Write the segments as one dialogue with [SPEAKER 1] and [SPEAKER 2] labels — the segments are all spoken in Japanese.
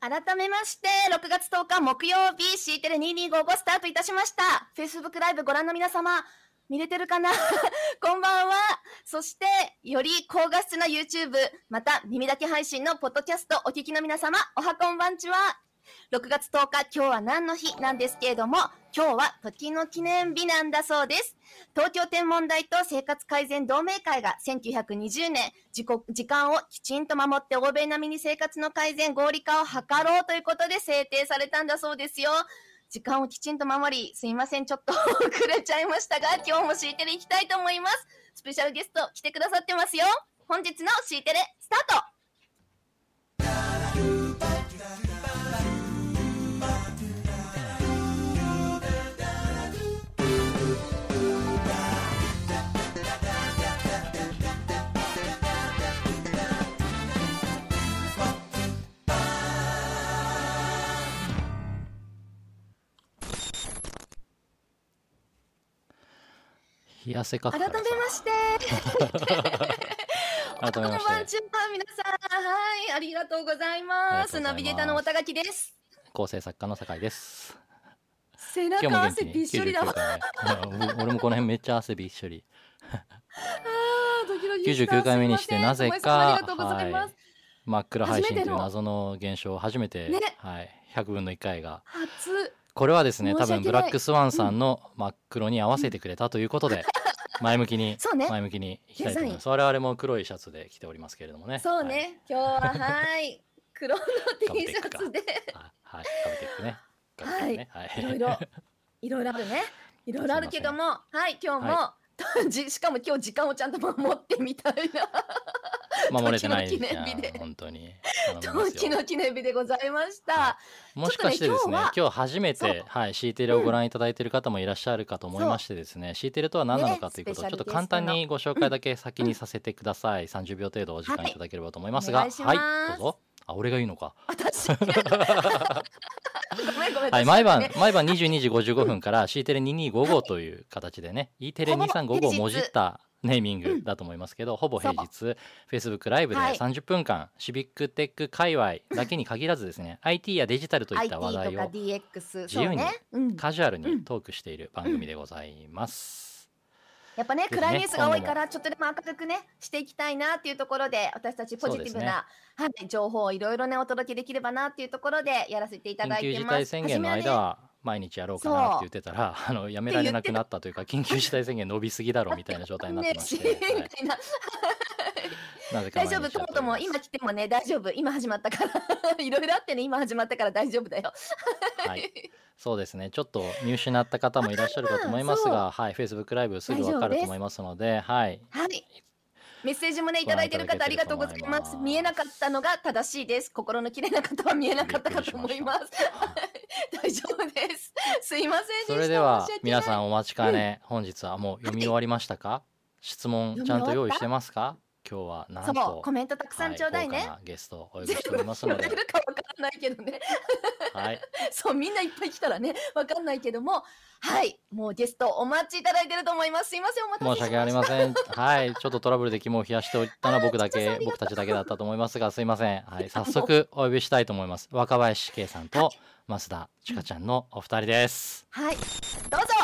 [SPEAKER 1] 改めまして、6月10日木曜日、C テレ2255スタートいたしました。Facebook ライブご覧の皆様、見れてるかな？こんばんは。そして、より高画質な YouTube、また耳だけ配信のポッドキャストお聞きの皆様、おはこんばんちは。6月10日、今日は何の日なんですけれども、今日は時の記念日なんだそうです。東京天文台と生活改善同盟会が1920年時刻、時間をきちんと守って欧米並みに生活の改善、合理化を図ろうということで制定されたんだそうですよ。時間をきちんと守り、すいません、ちょっと 遅れちゃいましたが、今日も C テレ行きたいと思います。スペシャルゲスト来てくださってますよ。本日の C テレスタート
[SPEAKER 2] 冷やせか
[SPEAKER 1] 改めまして。
[SPEAKER 2] 改めまして
[SPEAKER 1] こんばんちは、皆さん。はい、ありがとうございます。ナビゲーターの綿垣です。
[SPEAKER 2] 構成作家の酒井です
[SPEAKER 1] 背
[SPEAKER 2] 今日
[SPEAKER 1] 中
[SPEAKER 2] も元気に
[SPEAKER 1] 汗びっしょりだわ。
[SPEAKER 2] 99回目うん俺もこの辺めっちゃ汗びっしょり
[SPEAKER 1] あードキドキした
[SPEAKER 2] 99回目にしてなんぜか
[SPEAKER 1] がとうござい。
[SPEAKER 2] 真っ暗配信という謎の現象初めて、
[SPEAKER 1] ね
[SPEAKER 2] はい、100分の1回が
[SPEAKER 1] 初。
[SPEAKER 2] これはですね多分ブラックスワンさんの真っ黒に合わせてくれたということで、前向きに
[SPEAKER 1] そうね。
[SPEAKER 2] 前向きにいきたいと思います。我々も黒いシャツで着ておりますけれどもね。
[SPEAKER 1] そうね、今日ははい、黒の T シャツで、
[SPEAKER 2] はい、はい、食べてい。くね。はい。
[SPEAKER 1] いろいろ、いろいろあるね。いろいろあるけども、はい、今日も、じ しかも今日時間をちゃんと守ってみたいな。
[SPEAKER 2] 守れてない。
[SPEAKER 1] 記念日で。
[SPEAKER 2] 本当に。頼みます
[SPEAKER 1] 時
[SPEAKER 2] よ
[SPEAKER 1] の記念日でございました。
[SPEAKER 2] はもしかしてですね
[SPEAKER 1] ね今日は
[SPEAKER 2] 今日初めて、はい、シーテレをご覧いただいている方もいらっしゃるかと思いましてですね、シーテレとは何なのかということを
[SPEAKER 1] ね
[SPEAKER 2] ちょっと簡単にご紹介だけ先にさせてください、30秒程度お時間いただければと思いますが。
[SPEAKER 1] はいお願い。
[SPEAKER 2] どうぞあ俺が言うのか。はい、
[SPEAKER 1] 私
[SPEAKER 2] 毎晩
[SPEAKER 1] ね、
[SPEAKER 2] 毎晩22時55分から C テレ2255という形でね、E テレ
[SPEAKER 1] ほぼ
[SPEAKER 2] 2355をもじったネーミングだと思いますけど、ほぼ平日。Facebook ライブで
[SPEAKER 1] はい。
[SPEAKER 2] 30分間、シビックテック界隈だけに限らずですね IT やデジタルといった話題を自由に
[SPEAKER 1] ね。うん。
[SPEAKER 2] カジュアルにトークしている番組でございます。
[SPEAKER 1] やっぱね、暗いニュースが多いから、ちょっとでも明るくね、していきたいなっていうところで、私たちポジティブな、はい、情報をいろいろね、お届けできればなっていうところで、やらせていただい
[SPEAKER 2] 緊急事
[SPEAKER 1] てます。
[SPEAKER 2] 態宣言の間
[SPEAKER 1] は
[SPEAKER 2] は毎日やろうかなって言ってたら、あのやめられなくなったというか、緊急事態宣言伸びすぎだろうみたいな状態になってまして、
[SPEAKER 1] ね
[SPEAKER 2] はい。
[SPEAKER 1] 大丈夫、ともとも今来てもね、大丈夫、今始まったから、いろいろあってね、今始まったから大丈夫だよ。
[SPEAKER 2] はい、そうですね。ちょっと見失った方もいらっしゃるかと思いますが、はい、Facebook ライブすぐわかると思いますので、はい、
[SPEAKER 1] はい。メッセージもね、いただいてる方ありがとうございます。見えなかったのが正しいです。心の綺麗な方は見えなかったかと思います。大丈夫です。すいません。
[SPEAKER 2] それでは皆さんお待ちかね、本日はもう読み終わりましたか？質問ちゃんと用意してますか？今日はなん
[SPEAKER 1] そ
[SPEAKER 2] と
[SPEAKER 1] う、コメントたくさんちょうだいね。
[SPEAKER 2] ゲストをお呼びしておりますので
[SPEAKER 1] もらえ、るかわからないけどね。
[SPEAKER 2] はい、
[SPEAKER 1] そう、みんないっぱい来たらね、わかんないけども、はい、もうゲストお待ちいただいてると思います。すいません、お待たせしました。
[SPEAKER 2] 申し訳ありません。はい、ちょっとトラブルで肝を冷やしておいたのは僕だけ、
[SPEAKER 1] ちょっとありがとう
[SPEAKER 2] 僕たちだけだったと思いますが、すいません。はい、早速お呼びしたいと思います。若林圭さんと増田千佳ちゃんのお二人です。
[SPEAKER 1] はい、どうぞ。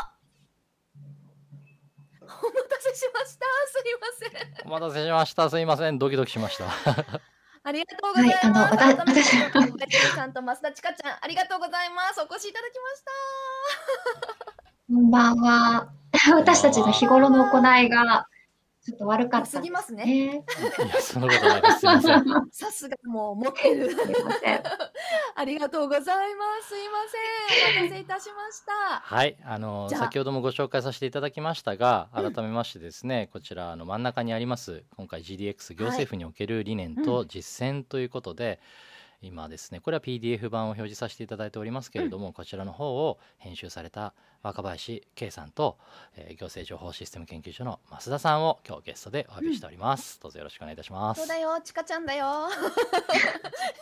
[SPEAKER 1] しました。すいません。
[SPEAKER 2] お待たせしました。すいません。ドキドキしました。
[SPEAKER 1] ありがとうございます。
[SPEAKER 3] はいあのわた
[SPEAKER 1] 改めて小林さんと増田千佳ちゃん、ありがとうございます。お越しいただきました。
[SPEAKER 3] こんばんは。私たちの日頃の行いがちょっと悪かった
[SPEAKER 1] すぎますね。
[SPEAKER 3] ね。
[SPEAKER 2] いや、そんなことないです。すいません。
[SPEAKER 1] さすがもう持ってる。
[SPEAKER 3] すいません。
[SPEAKER 1] ありがとうございます。すいません。お待たせいたしました。
[SPEAKER 2] はい、あの先ほどもご紹介させていただきましたが、改めましてですね、こちらあの真ん中にあります今回 GDX 行政府における理念と実践ということで、今ですねこれは PDF 版を表示させていただいておりますけれども、こちらの方を編集された若林圭さんと、えー行政情報システム研究所の増田さんを今日ゲストでお呼びしております、どうぞよろしくお願いいたします
[SPEAKER 1] そうだよ、ちかちゃんだよ。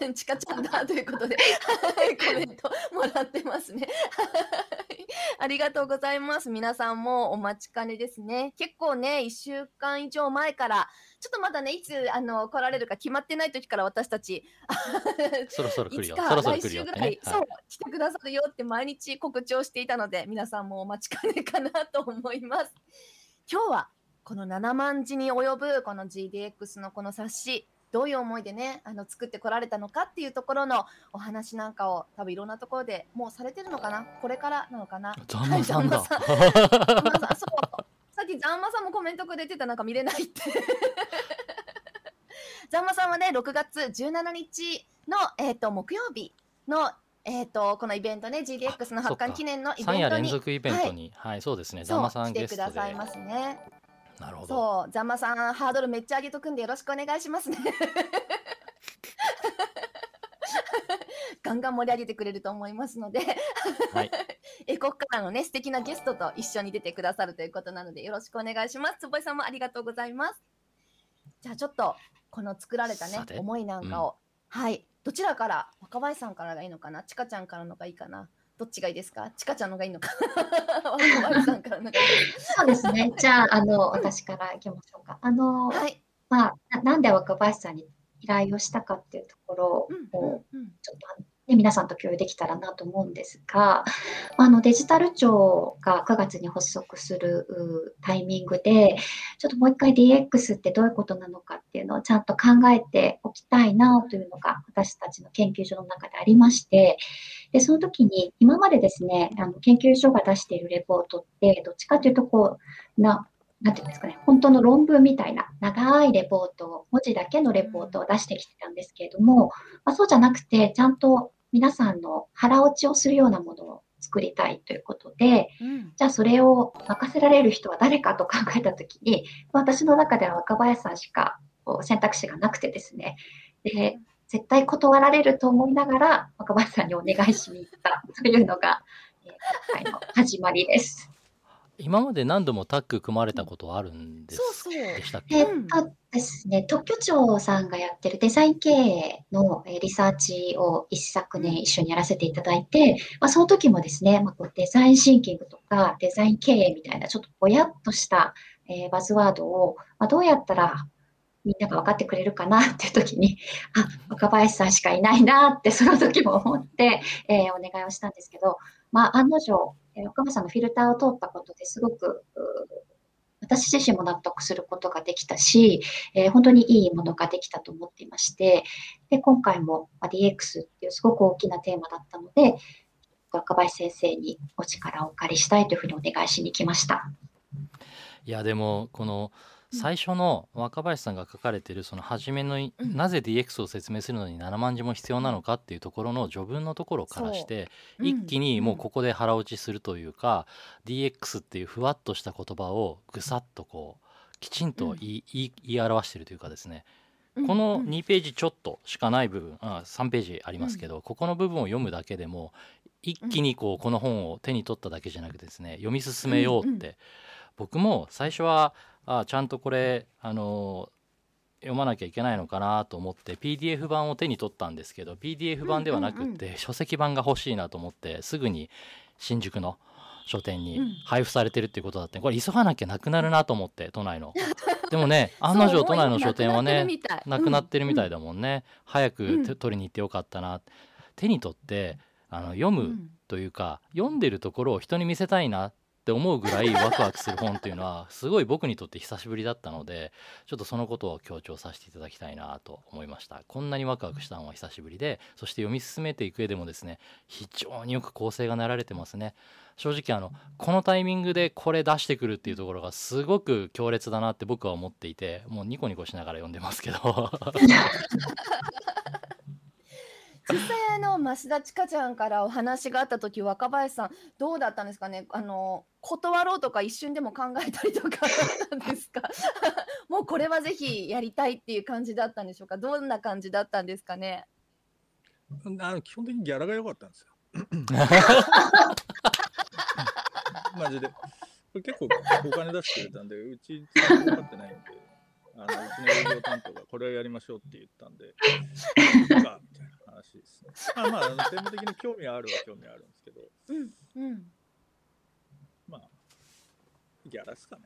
[SPEAKER 1] ちかちゃんだということで、は いコメントもらってますね。は いありがとうございます。皆さんもお待ちかねですね。結構ね、1週間以上前から、ちょっとまだね、いつあの来られるか決まってない時から私たち、
[SPEAKER 2] そろそろ来るよ。
[SPEAKER 1] いつか来週ぐらい、
[SPEAKER 2] ね、
[SPEAKER 1] そう
[SPEAKER 2] はい、
[SPEAKER 1] 来てくださるよって毎日告知をしていたので、皆さんもお待ちかねかなと思います。今日はこの7万字に及ぶこの GDX のこの冊子、どういう思いでね、あの作ってこられたのかっていうところのお話なんかを多分いろんなところでもうされてるのかな？これからなのかな？
[SPEAKER 2] ざん。まさん だ、
[SPEAKER 1] そう。さっきザンマさんもコメントくれてたなんか見れないって。ザンマさんはね、6月17日の、えっ、と、木曜日の、えっ、と、このイベントね、GDX の発刊記念のイベント
[SPEAKER 2] 3
[SPEAKER 1] に。
[SPEAKER 2] 夜連続イベントに、はい、そうですね、ざんまさ
[SPEAKER 1] そう来てく
[SPEAKER 2] んゲストで。
[SPEAKER 1] ださいますね。
[SPEAKER 2] なるほど。
[SPEAKER 1] そう、ザンマさん、ハードルめっちゃ上げとくんでよろしくお願いしますね。ガンガン盛り上げてくれると思いますので、
[SPEAKER 2] はい、
[SPEAKER 1] えここからのね素敵なゲストと一緒に出てくださるということなのでよろしくお願いします。坪井さんもありがとうございます。じゃあちょっとこの作られたね思いなんかを、はい。どちらから若林さんからがいいのかな？ちかちゃんからのがいいかな？どっちがいいですか？ちかちゃんのがいいのか 若林さんからのがいいです
[SPEAKER 3] そうですね。じゃあ、あの、私からいきましょうか。あの、
[SPEAKER 1] かはい。
[SPEAKER 3] まあ、ななんで若林さんに依頼をしたかっていうところ
[SPEAKER 1] うん
[SPEAKER 3] を、
[SPEAKER 1] うんうん。
[SPEAKER 3] ちょっとね、皆さんと共有できたらなと思うんですが、あのデジタル庁が9月に発足するタイミングで、ちょっともう一回 DX ってどういうことなのかっていうのをちゃんと考えておきたいなというのが私たちの研究所の中でありまして、でその時に今までですね、あの研究所が出しているレポートって、どっちかというとこう、ななんていうんですかね、本当の論文みたいな長いレポートを、文字だけのレポートを出してきてたんですけれども、まあ、そうじゃなくて、ちゃんと皆さんの腹落ちをするようなものを作りたいということで、
[SPEAKER 1] うん
[SPEAKER 3] じゃあそれを任せられる人は誰かと考えたときに、私の中では若林さんしか選択肢がなくてですね、で、絶対断られると思いながら若林さんにお願いしに行ったというのが、えー今回の始まりです。
[SPEAKER 2] 今まで何度もタッグ組まれたことはあるんです
[SPEAKER 1] そうそう。
[SPEAKER 2] でしたっけ？
[SPEAKER 3] えーっとですね、特許庁さんがやってるデザイン経営のえーリサーチを一昨年一緒にやらせていただいて、まあ、その時もですね、まあ、こうデザインシンキングとかデザイン経営みたいなちょっとぼやっとした、えーバズワードを、まあ、どうやったらみんなが分かってくれるかなっていう時に、あ、若林さんしかいないなってその時も思って、えーお願いをしたんですけど、まあ、案の定、えー若林さんのフィルターを通ったことですごく、私自身も納得することができたし、えー本当にいいものができたと思っていまして、で今回も DX っていうすごく大きなテーマだったので、若林先生にお力をお借りしたいというふうにお願いしに来ました。
[SPEAKER 2] いやでもこの最初の若林さんが書かれてるその初めのなぜ DX を説明するのに7万字も必要なのかっていうところの序文のところからして
[SPEAKER 1] うん。
[SPEAKER 2] 一気にもうここで腹落ちするというか DX っていうふわっとした言葉をぐさっとこうきちんと言い,、言い言い表してるというかですね。
[SPEAKER 1] うん
[SPEAKER 2] この
[SPEAKER 1] うん
[SPEAKER 2] 2ページちょっとしかない部分あ3ページありますけど、ここの部分を読むだけでも一気にこうこの本を手に取っただけじゃなくてですね読み進めようって、僕も最初はあちゃんとこれあの読まなきゃいけないのかなと思って PDF 版を手に取ったんですけど PDF 版ではなくって、書籍版が欲しいなと思ってすぐに新宿の書店に
[SPEAKER 1] うん。
[SPEAKER 2] 配布されてるっていうことだったんでこれ急がなきゃなくなるなと思って都内の。でもね案の定都内の書店はねなくなってるみたい。
[SPEAKER 1] だ。
[SPEAKER 2] だもんね、早く取りに行ってよかったな。手に取ってあの読む
[SPEAKER 1] うん。
[SPEAKER 2] というか、読んでるところを人に見せたいなって思うぐらいワクワクする本っていうのはすごい僕にとって久しぶりだったのでちょっとそのことを強調させていただきたいなと思いました。こんなにワクワクしたのは久しぶりでそして読み進めていく上でもですね非常によく構成が練られてますね。正直あのこのタイミングでこれ出してくるっていうところがすごく強烈だなって僕は思っていてもうニコニコしながら読んでますけど。
[SPEAKER 1] 実際あの増田千佳ちゃんからお話があった時若林さんどうだったんですかね？あの断ろうとか一瞬でも考えたりとかだったんですか？もうこれはぜひやりたいっていう感じだったんでしょうか？どんな感じだったんですかね？
[SPEAKER 4] あの基本的にギャラが良かったんですよ。マジで。これ結構お金出してくれたんで、うち全然分かってないんで、あのうちの営業担当がこれをやりましょうって言ったんで、かみたいな話ですね。まあまあ、あの専門的に興味はあるは興味はあるんですけど、
[SPEAKER 1] うんうん
[SPEAKER 4] ギャラですかね。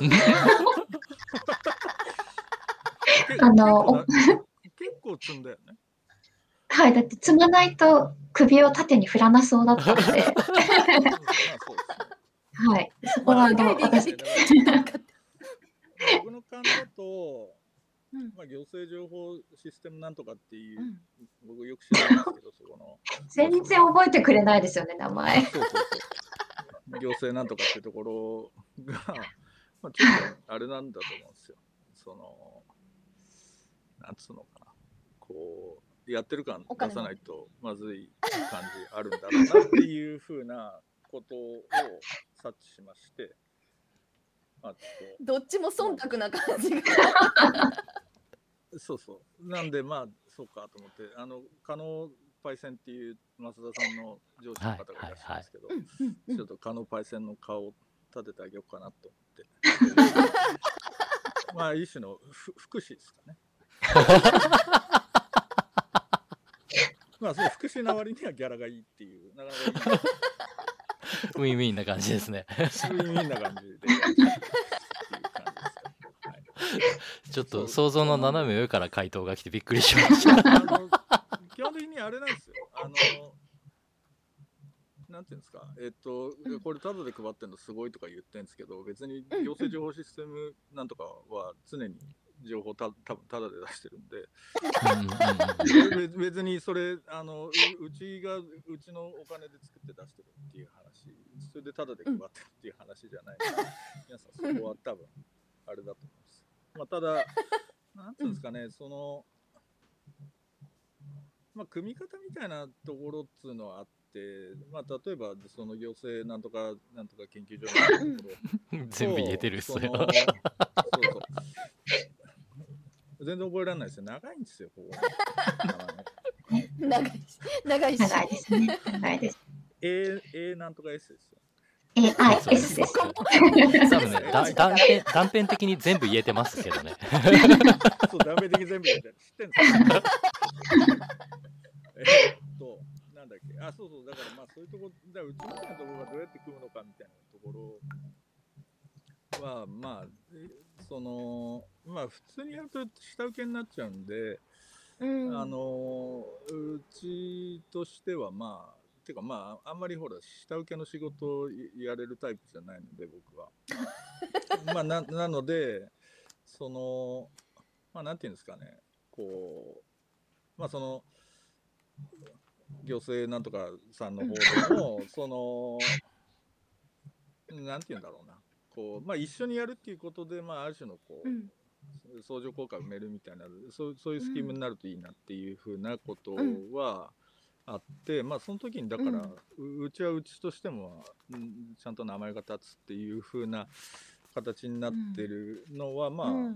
[SPEAKER 3] あの
[SPEAKER 4] 結構積んだよね。
[SPEAKER 3] はい、だって積まないと首を縦に振らなそうだったので、
[SPEAKER 4] まあそうですね。
[SPEAKER 3] はい、そこはあの
[SPEAKER 1] まあ
[SPEAKER 3] 私、
[SPEAKER 1] なんか
[SPEAKER 4] 僕の勘だと、
[SPEAKER 1] うん
[SPEAKER 4] まあ、行政情報システムなんとかっていう、
[SPEAKER 1] うん
[SPEAKER 4] 僕よく知らないんですけど、そこの。
[SPEAKER 3] 全然覚えてくれないですよね、名前。
[SPEAKER 4] そうそうそう。行政なんとかってところが、まあ、ちょっとあれなんだと思うんですよ。その、なんつうのかな。こう、やってる感出さないとまずい感じあるんだろうなっていうふうなことを察知しまして、まあ。
[SPEAKER 1] どっちも忖度な感じが。
[SPEAKER 4] そうそう。なんで、まあ、そうかと思って、あの、加納パイセンっていう増田さんの上司の方がいらっしゃるんですけど、ちょっと加納パイセンの顔を立ててあげようかなと思って。まあ、一種のふ福祉ですかね。まあ、そう、福祉な割にはギャラがいいっていう、なかなかいい。
[SPEAKER 2] ウィンウィンな感じですね。
[SPEAKER 4] ウィンウィンな感じで
[SPEAKER 2] ちょっと想像の斜め上から回答が来てびっくりしました。
[SPEAKER 4] あの基本的にあれなんですよ。あのなんていうんですか、えっと、
[SPEAKER 1] うん
[SPEAKER 4] これ、タダで配ってるのすごいとか言ってるんですけど、別に
[SPEAKER 1] うん
[SPEAKER 4] 行政情報システムなんとかは常に情報たたただで出してるんで、
[SPEAKER 2] うんうんうん
[SPEAKER 4] べ別にそれあのう、うちがうちのお金で作って出してるっていう話、それでタダで配ってるっていう話じゃないから、皆さん、そこは多分あれだと思います。まあ、ただ、なんていうんですかね、その、まあ、組み方みたいなところっつうのはあって、まあ、例えば、その行政なんとか、なんとか研究所のところ
[SPEAKER 2] 全部言えてるっすよ。
[SPEAKER 4] そのそうそう。全然覚えられないですよ。長いんですよ、ここ。
[SPEAKER 1] 長いし。長いし。
[SPEAKER 3] 長いですね。長いです。
[SPEAKER 4] A, A なんとか S ですよ。
[SPEAKER 3] AI、
[SPEAKER 2] そう
[SPEAKER 3] S です。
[SPEAKER 2] 多分ね、だ断片断片的に全部言えてますけどね。
[SPEAKER 4] そう、ダメ的に全部やってる。知ってんすかえっと、なんだっけ？あ、そうそう。だからまあそういうとこ、だからうちみたいなところがどうやって組むのかみたいなところは、まあ、えその、まあ普通にやると下請けになっちゃうんで、
[SPEAKER 1] うん。
[SPEAKER 4] あのうちとしてはまあてかまああんまりほら下請けの仕事をやれるタイプじゃないので僕は。まあななのでそのまあなんていうんですかね。こうまあその行政なんとかさんの方でもそのなんていうんだろうなこうまあ一緒にやるっていうことでまあある種のこう、
[SPEAKER 1] うん。
[SPEAKER 4] 相乗効果を埋めるみたいなそうそういうスキームになるといいなっていうふうなことはあって、まあその時にだから、ううちはうちとしても、うんちゃんと名前が立つっていうふうな形になってるのは、まあ、
[SPEAKER 1] うん。
[SPEAKER 4] っ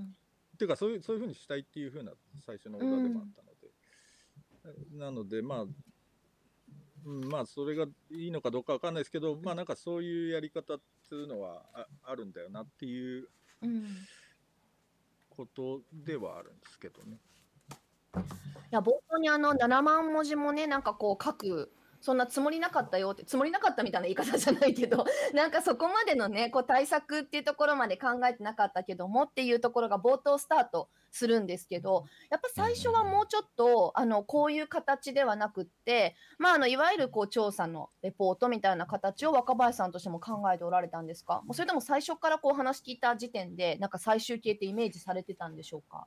[SPEAKER 4] ていうかそういうそういうふうにしたいっていうふうな最初のオーダーでもあったので、なのでまあうんまあそれがいいのかどうかわかんないですけど、まあなんかそういうやり方っていうのはああるんだよなっていう
[SPEAKER 1] うん
[SPEAKER 4] ことではあるんですけどね。
[SPEAKER 1] いや冒頭にあの7万文字もねなんかこう書くそんなつもりなかったよってつもりなかったみたいな言い方じゃないけど なんかそこまでのねこう対策っていうところまで考えてなかったけどもっていうところが冒頭スタートするんですけどやっぱ最初はもうちょっとあのこういう形ではなくってまああのいわゆるこう調査のレポートみたいな形を若林さんとしても考えておられたんですか？もうそれとも最初からこう話聞いた時点でなんか最終形ってイメージされてたんでしょうか？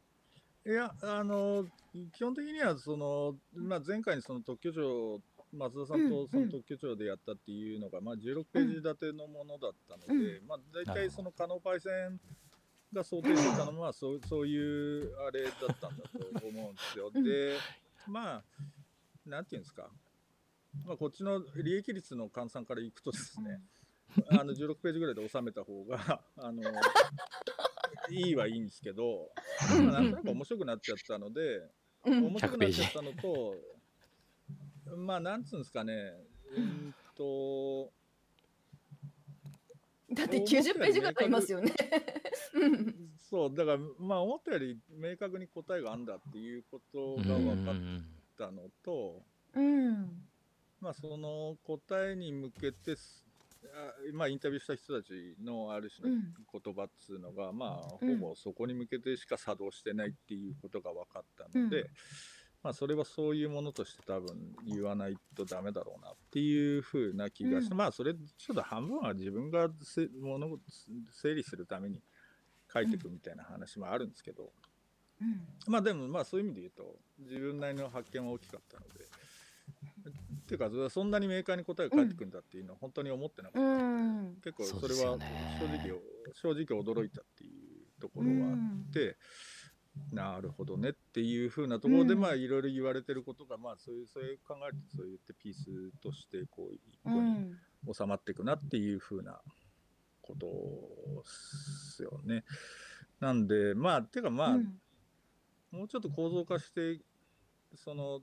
[SPEAKER 4] いや、あの、基本的には、その、まあ、前回にその特許庁、松田さん
[SPEAKER 1] うん
[SPEAKER 4] とその特許庁でやったっていうのが、まあ、16ページ立てのものだったので、まあ、大体その可能パイセンが想定してたのは、そうそういうあれだったんだと思うんですよ。
[SPEAKER 1] うん。
[SPEAKER 4] で、まあ、なんていうんですか、まあ、こっちの利益率の換算からいくとですね、あの16ページぐらいで収めた方が、あの、いいはいいんですけど、まあなんとなく面白くなっちゃったので、
[SPEAKER 1] うん。
[SPEAKER 4] 面白くなっちゃったのと、まあ、なんつうんですかね、うーんと、
[SPEAKER 1] だって90ページぐらいありますよね。う ん
[SPEAKER 4] そう、だから、まあ、思ったより明確に答えがあるんだっていうことが分かったのと、
[SPEAKER 1] うん。
[SPEAKER 4] まあ、その答えに向けてす、あまあ、インタビューした人たちのある種の
[SPEAKER 1] うん。
[SPEAKER 4] 言葉っつうのが、まあ、
[SPEAKER 1] うん。
[SPEAKER 4] ほぼそこに向けてしか作動してないっていうことが分かったので、
[SPEAKER 1] うん
[SPEAKER 4] まあ、それはそういうものとして多分言わないとダメだろうなっていうふうな気がして、
[SPEAKER 1] うん
[SPEAKER 4] まあそれちょっと半分は自分がせ物事整理するために書いていくみたいな話もあるんですけど、
[SPEAKER 1] うん。
[SPEAKER 4] まあでもまあそういう意味で言うと自分なりの発見は大きかったので。っていうかそんなにメーカーに答えが返ってくるんだっていうのは本当に思ってなかった
[SPEAKER 1] う
[SPEAKER 4] ので、
[SPEAKER 1] ん。
[SPEAKER 4] 結構
[SPEAKER 2] そ
[SPEAKER 4] れは正直、正直驚いたっていうところはあって、なるほどね。っていうふうなところで、
[SPEAKER 1] うん。
[SPEAKER 4] まあいろいろ言われてることがまあそういうそういう考えるとそう言ってピースとしてこう一
[SPEAKER 1] う
[SPEAKER 4] 個に
[SPEAKER 1] ん。
[SPEAKER 4] 収まっていくなっていうふうなことですよね。なんでまあていうかまあ、
[SPEAKER 1] うん。
[SPEAKER 4] もうちょっと構造化してその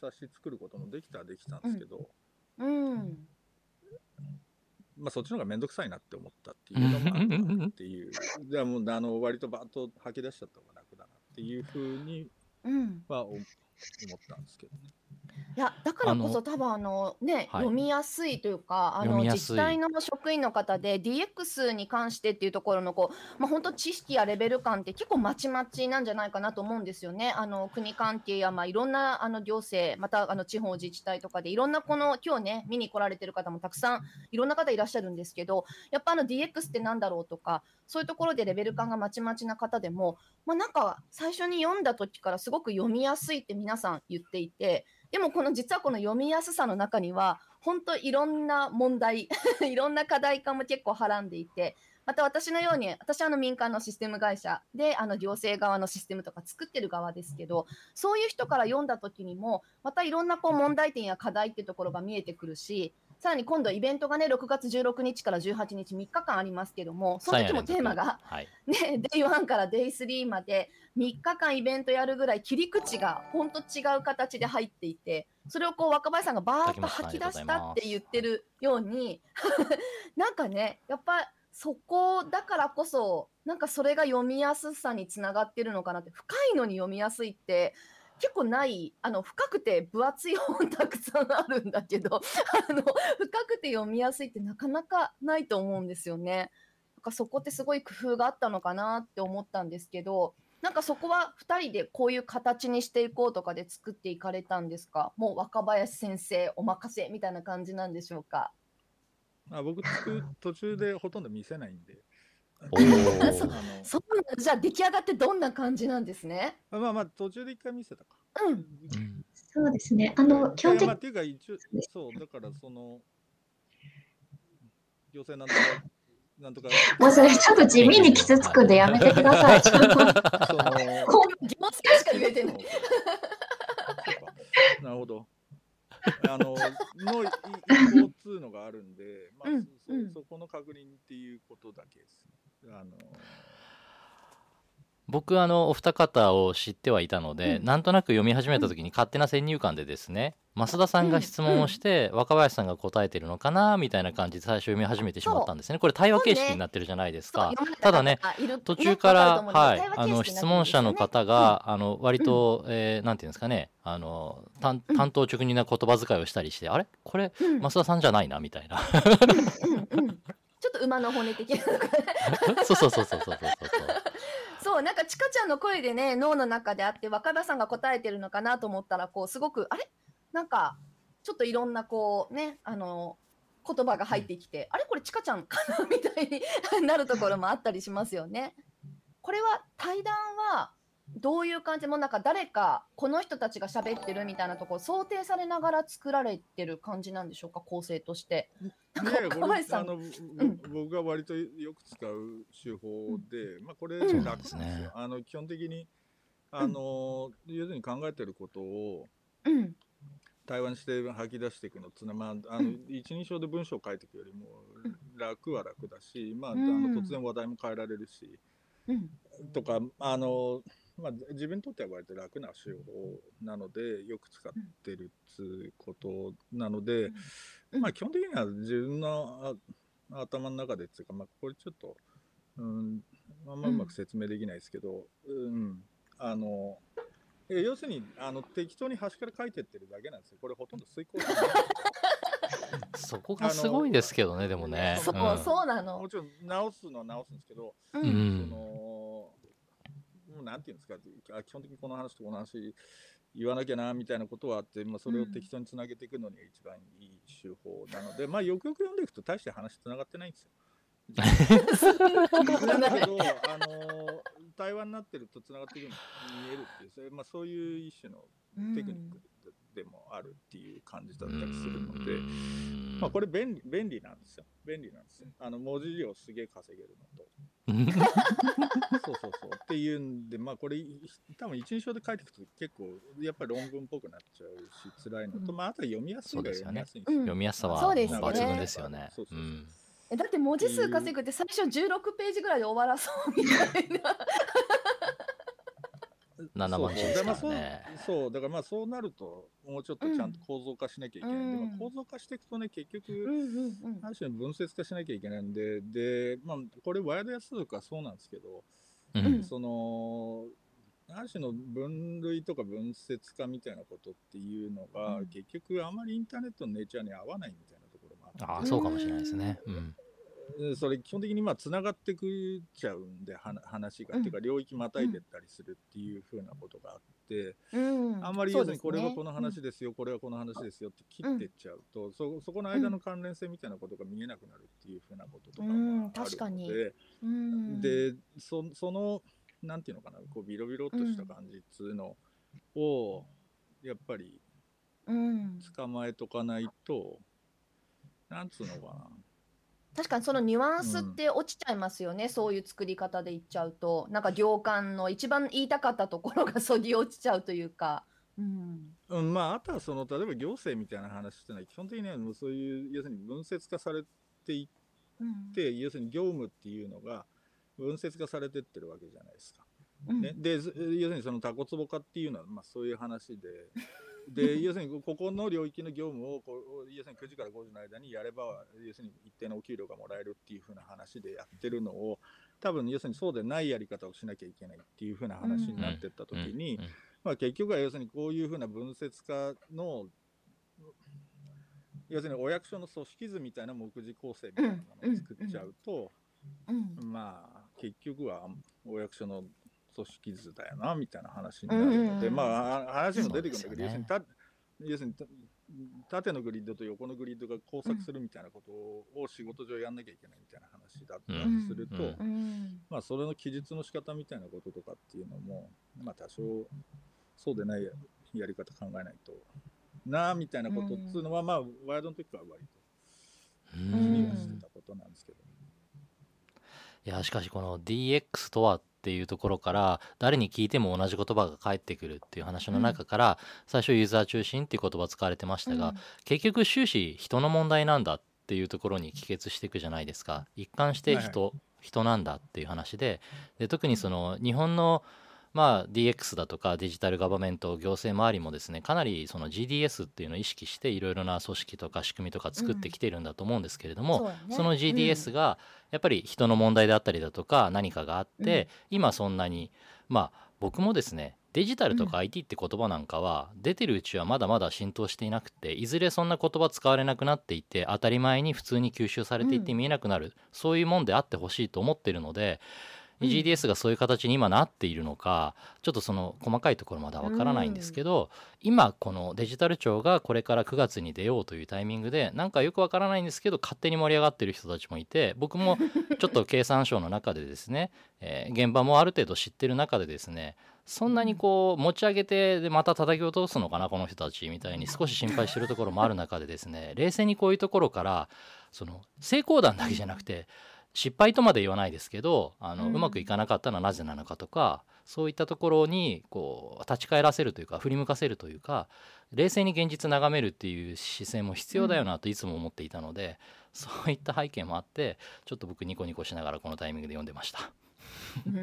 [SPEAKER 4] 冊子作ることもできたらできたんですけど、
[SPEAKER 1] うん。
[SPEAKER 4] まあそっちの方が面倒くさいなって思ったっていうのもあるかなっていう。じゃあもうあの割とバーッと吐き出しちゃった方が楽だなっていうふうに
[SPEAKER 1] うん
[SPEAKER 4] は思思ったんですけどね。
[SPEAKER 1] いやだからこそ多分あのね、
[SPEAKER 2] はい
[SPEAKER 1] 読みやすいというかあの自治体の職員の方で DX に関してっていうところのこう、まあ、本当知識やレベル感って結構まちまちなんじゃないかなと思うんですよね。あの国関係や、まあ、いろんなあの行政またあの地方自治体とかでいろんなこの今日ね見に来られてる方もたくさんいろんな方いらっしゃるんですけどやっぱあの DX ってなんだろうとかそういうところでレベル感がまちまちな方でも、まあ、なんか最初に読んだ時からすごく読みやすいって皆さん言っていて。でもこの実はこの読みやすさの中には本当いろんな問題 いろんな課題感も結構はらんでいてまた私のように私はあの民間のシステム会社であの行政側のシステムとか作ってる側ですけどそういう人から読んだ時にもまたいろんなこう問題点や課題っていうところが見えてくるしさらに今度イベントがね6月16日から18日3日間ありますけどもその時もテーマが
[SPEAKER 2] はい、
[SPEAKER 1] ね、デイ1からデイ3まで3日間イベントやるぐらい切り口が本当違う形で入っていてそれをこう若林さんがバーッと吐き出したって言ってるように なんかねやっぱそこだからこそなんかそれが読みやすさにつながってるのかなって深いのに読みやすいって結構ないあの深くて分厚い本たくさんあるんだけど あの深くて読みやすいってなかなかないと思うんですよね。なんかそこってすごい工夫があったのかなって思ったんですけどなんかそこは2人でこういう形にしていこうとかで作っていかれたんですか？もう若林先生お任せみたいな感じなんでしょうか？
[SPEAKER 4] あ僕途中でほとんど見せないんで。
[SPEAKER 2] お
[SPEAKER 4] あ
[SPEAKER 2] ー
[SPEAKER 4] の
[SPEAKER 1] そうなじゃあ出来上がってどんな感じなんですね？
[SPEAKER 4] まあまあ途中で一回見せたか。
[SPEAKER 1] うん。
[SPEAKER 2] うん。
[SPEAKER 3] そうですね。あの、基本的
[SPEAKER 4] まあ、っていうか一応そうだからその行政なんとかなんとか。
[SPEAKER 3] もうそれちょっと地味に傷つくんでやめてください。ちょっと
[SPEAKER 4] その
[SPEAKER 1] 行政しか言えてない。
[SPEAKER 4] なるほど。あののつうのがあるんで、まあ
[SPEAKER 1] うん。
[SPEAKER 4] そ
[SPEAKER 1] うん。
[SPEAKER 4] そこの確認っていうことだけですね。あの
[SPEAKER 2] 僕あのお二方を知ってはいたので、
[SPEAKER 1] うん。
[SPEAKER 2] なんとなく読み始めた時に勝手な先入観でですね増田さんが質問をして、若林さんが答えてるのかなみたいな感じで最初読み始めてしまったんですね。これ対話形式になってるじゃないですか、ただね途中から、はい、あの質問者の方が、あの割と、えーなんていうんですかねあの担当直入な言葉遣いをしたりして、あれ？これ
[SPEAKER 1] うん。
[SPEAKER 2] 増田さんじゃないなみたいな。
[SPEAKER 1] うんうんちょっと馬の骨的なのかな。
[SPEAKER 2] そうそうそうそうそうそうそう。
[SPEAKER 1] そうなんかちかちゃんの声でね脳の中であって若葉さんが答えてるのかなと思ったらこうすごくあれ？なんかちょっといろんなこうねあの言葉が入ってきて、あれ？これちかちゃんかな？みたいになるところもあったりしますよね。これは対談はどういう感じもなんか誰かこの人たちが喋ってるみたいなところ想定されながら作られてる感じなんでしょうか？構成として。
[SPEAKER 4] 僕が割とよく使う手法で、まあこれ
[SPEAKER 1] うん。
[SPEAKER 4] 楽なんですよ。
[SPEAKER 2] そうですね。
[SPEAKER 4] あの基本的にあの、要するに考えてることを
[SPEAKER 1] うん。
[SPEAKER 4] 対話にして吐き出していくのっていうのは、まあ、あの
[SPEAKER 1] うん。
[SPEAKER 4] 一人称で文章を書いていくよりも楽は楽だし、まあ、あ
[SPEAKER 1] うん。
[SPEAKER 4] の突然話題も変えられるし、
[SPEAKER 1] うん。
[SPEAKER 4] とかあの、まあ、自分にとっては割と楽な手法なのでよく使ってるっつうことなので、
[SPEAKER 1] うん
[SPEAKER 4] まあ基本的には自分のあ頭の中でっていうか、まあ、これちょっと、うん、あんまうまく説明できないですけど、うん、あのえ要するにあの適当に端から書いてってるだけなんですよ。これほとんど遂行。
[SPEAKER 2] そこがすごいですけどねでもね
[SPEAKER 1] そう、
[SPEAKER 2] うん
[SPEAKER 1] そうなの
[SPEAKER 4] も。ちろん直すのは直すんですけど、
[SPEAKER 1] う。
[SPEAKER 2] うんん
[SPEAKER 4] そのもうなんていうんですかあ基本的にこの話とこの話言わなきゃなみたいなことはあって、まあ、それを適当につなげていくのにが一番いい手法なので、まあよくよく読んでいくと大して話つながってないんですよ。なんだけど、あの対話になってるとつながっていくように見えるっていうそれ、まあ、そういう一種のテクニックでもあるっていう感じだったりするので。まあこれ便利便利なんですよ。便利なんですよ。あの文字量すげえ稼げるのと。そうそうそう。っていうんで、まあこれ、多分一人称で書いていくと結構やっぱり論文っぽくなっちゃうし、辛いのと、
[SPEAKER 1] うん
[SPEAKER 4] まああとは読みやすいが読みやすいんです
[SPEAKER 1] うん
[SPEAKER 4] よ。
[SPEAKER 2] 読みやすさは
[SPEAKER 1] そうですね
[SPEAKER 2] 抜群ですよね
[SPEAKER 4] そうそうそう
[SPEAKER 1] だって文字数稼ぐって最初16ページぐらいで終わらそうみたいな。
[SPEAKER 2] 7万字ですからね。
[SPEAKER 4] そうそう。だからまあそうなると、もうちょっとちゃんと構造化しなきゃいけない。
[SPEAKER 1] うん。
[SPEAKER 4] でも構造化していくとね、結局。ある種の分節化しなきゃいけないんで、で、まあ、これ、ワイヤードとかそうなんですけど、
[SPEAKER 2] う
[SPEAKER 1] うん。
[SPEAKER 2] ん
[SPEAKER 4] その、ある種の分類とか分節化みたいなことっていうのが、
[SPEAKER 1] うん。
[SPEAKER 4] 結局あまりインターネットのネイチャーに合わないみたいなところもあって。
[SPEAKER 2] ああそうかもしれないですね。うん。
[SPEAKER 4] でそれ基本的にまあつながってくっちゃうんで話が、
[SPEAKER 1] うん。
[SPEAKER 4] っていうか領域またいでったりするっていうふうなことがあって、
[SPEAKER 1] うん、
[SPEAKER 4] あんまり要するにこれはこの話
[SPEAKER 1] で
[SPEAKER 4] ですよ、これはこの話ですよって切ってっちゃうと、そそこの間の関連性みたいなことが見えなくなるっていうふうなこととか
[SPEAKER 1] うん
[SPEAKER 4] もあるので、でそそのなんていうのかなこうビロビロっとした感じっつうのを、やっぱり
[SPEAKER 1] うん、
[SPEAKER 4] 捕まえとかないとなんつうのかな
[SPEAKER 1] 確かにそのニュアンスって落ちちゃいますよね、そういう作り方で言っちゃうと。なんか行間の一番言いたかったところがそぎ落ちちゃうというか。うん。
[SPEAKER 4] うん、まああとはその例えば行政みたいな話ってのは基本的にはもうそういう要するに分節化されてい
[SPEAKER 1] うん。
[SPEAKER 4] って要するに業務っていうのが分節化されてってるわけじゃないですか。
[SPEAKER 1] うん。
[SPEAKER 4] ね、でず要するにそのタコツボ化っていうのは、まあ、そういう話で で 要するにここの領域の業務をこう要するに9時から5時の間にやれば要するに一定のお給料がもらえるっていう風な話でやってるのを多分要するにそうでないやり方をしなきゃいけないっていう風な話になってった時に、まあ、結局は要するにこういう風な分節化の要するにお役所の組織図みたいな目次構成みたいなものを作っちゃうと、
[SPEAKER 1] うん。
[SPEAKER 4] まあ結局はお役所の組織図だよなみたいな話になるので、
[SPEAKER 1] うんうんうん。
[SPEAKER 4] まああ話も出てくるんだけど、
[SPEAKER 2] ね。
[SPEAKER 4] 要するにた要するにた縦のグリッドと横のグリッドが交錯するみたいなことを仕事上やんなきゃいけないみたいな話だったりすると、
[SPEAKER 2] うんうん
[SPEAKER 1] うん。
[SPEAKER 4] まあそれの記述の仕方みたいなこととかっていうのもまあ多少そうでないややり方考えないとなあみたいなことっていうのは、まあワイヤードの時から割と
[SPEAKER 2] うん。
[SPEAKER 4] 気にはしてたことなんですけど。
[SPEAKER 2] いやしかしこの DX とはっていうところから誰に聞いても同じ言葉が返ってくるっていう話の中から、最初ユーザー中心っていう言葉使われてましたが、結局終始人の問題なんだっていうところに帰結していくじゃないですか。一貫して人、人なんだっていう話でで特にその日本のまあ DX だとかデジタルガバメント行政周りもですねかなりその GDS っていうのを意識していろいろな組織とか仕組みとか作ってきてるんだと思うんですけれども、
[SPEAKER 1] そうだね。
[SPEAKER 2] その GDS がやっぱり人の問題であったりだとか何かがあって、今そんなにまあ僕もですねデジタルとか IT って言葉なんかは出てるうちはまだまだ浸透していなくていずれそんな言葉使われなくなっていって当たり前に普通に吸収されていって見えなくなる、そういうもんであってほしいと思ってるので、
[SPEAKER 1] うん
[SPEAKER 2] GDS がそういう形に今なっているのかちょっとその細かいところまだわからないんですけど、今このデジタル庁がこれから9月に出ようというタイミングでなんかよくわからないんですけど勝手に盛り上がってる人たちもいて僕もちょっと経産省の中でですね、えー現場もある程度知ってる中でですねそんなにこう持ち上げてでまた叩き落とすのかなこの人たちみたいに少し心配してるところもある中でですね冷静にこういうところからその成功談だけじゃなくて失敗とまで言わないですけどあの、
[SPEAKER 1] う
[SPEAKER 2] うんまくいかなかったのはなぜなのかとかそういったところにこう立ち返らせるというか振り向かせるというか冷静に現実眺めるっていう姿勢も必要だよなといつも思っていたので、そういった背景もあってちょっと僕ニコニコしながらこのタイミングで読んでました。
[SPEAKER 1] うん。い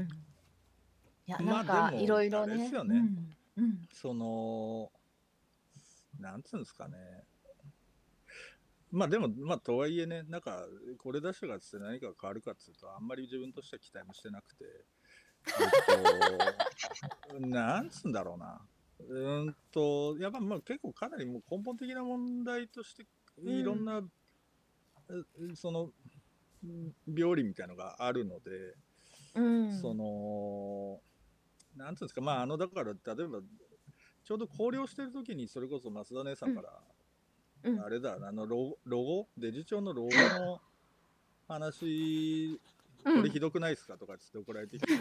[SPEAKER 1] や
[SPEAKER 4] まあ
[SPEAKER 1] なんかいろいろ
[SPEAKER 4] あれで
[SPEAKER 1] ね
[SPEAKER 4] すよね。
[SPEAKER 1] うん。うん。
[SPEAKER 4] その、なんつうんですかね。まあでも、まあとはいえね、なんか、これ出したからっつって何かが変わるかっつうと、あんまり自分としては期待もしてなくて、えっと、なんつうんだろうな。うーんと、やっぱまあ結構かなりもう根本的な問題としていろんな、うそのうん病理みたいのがあるので、
[SPEAKER 1] うん。
[SPEAKER 4] そのなんつうんですかまああのだから例えばちょうど考慮してる時にそれこそ増田姉さんから、
[SPEAKER 1] うん
[SPEAKER 4] あれだあのロゴロゴ？デジ帳のロゴの話これひどくないですか？とかっつって怒られてきて。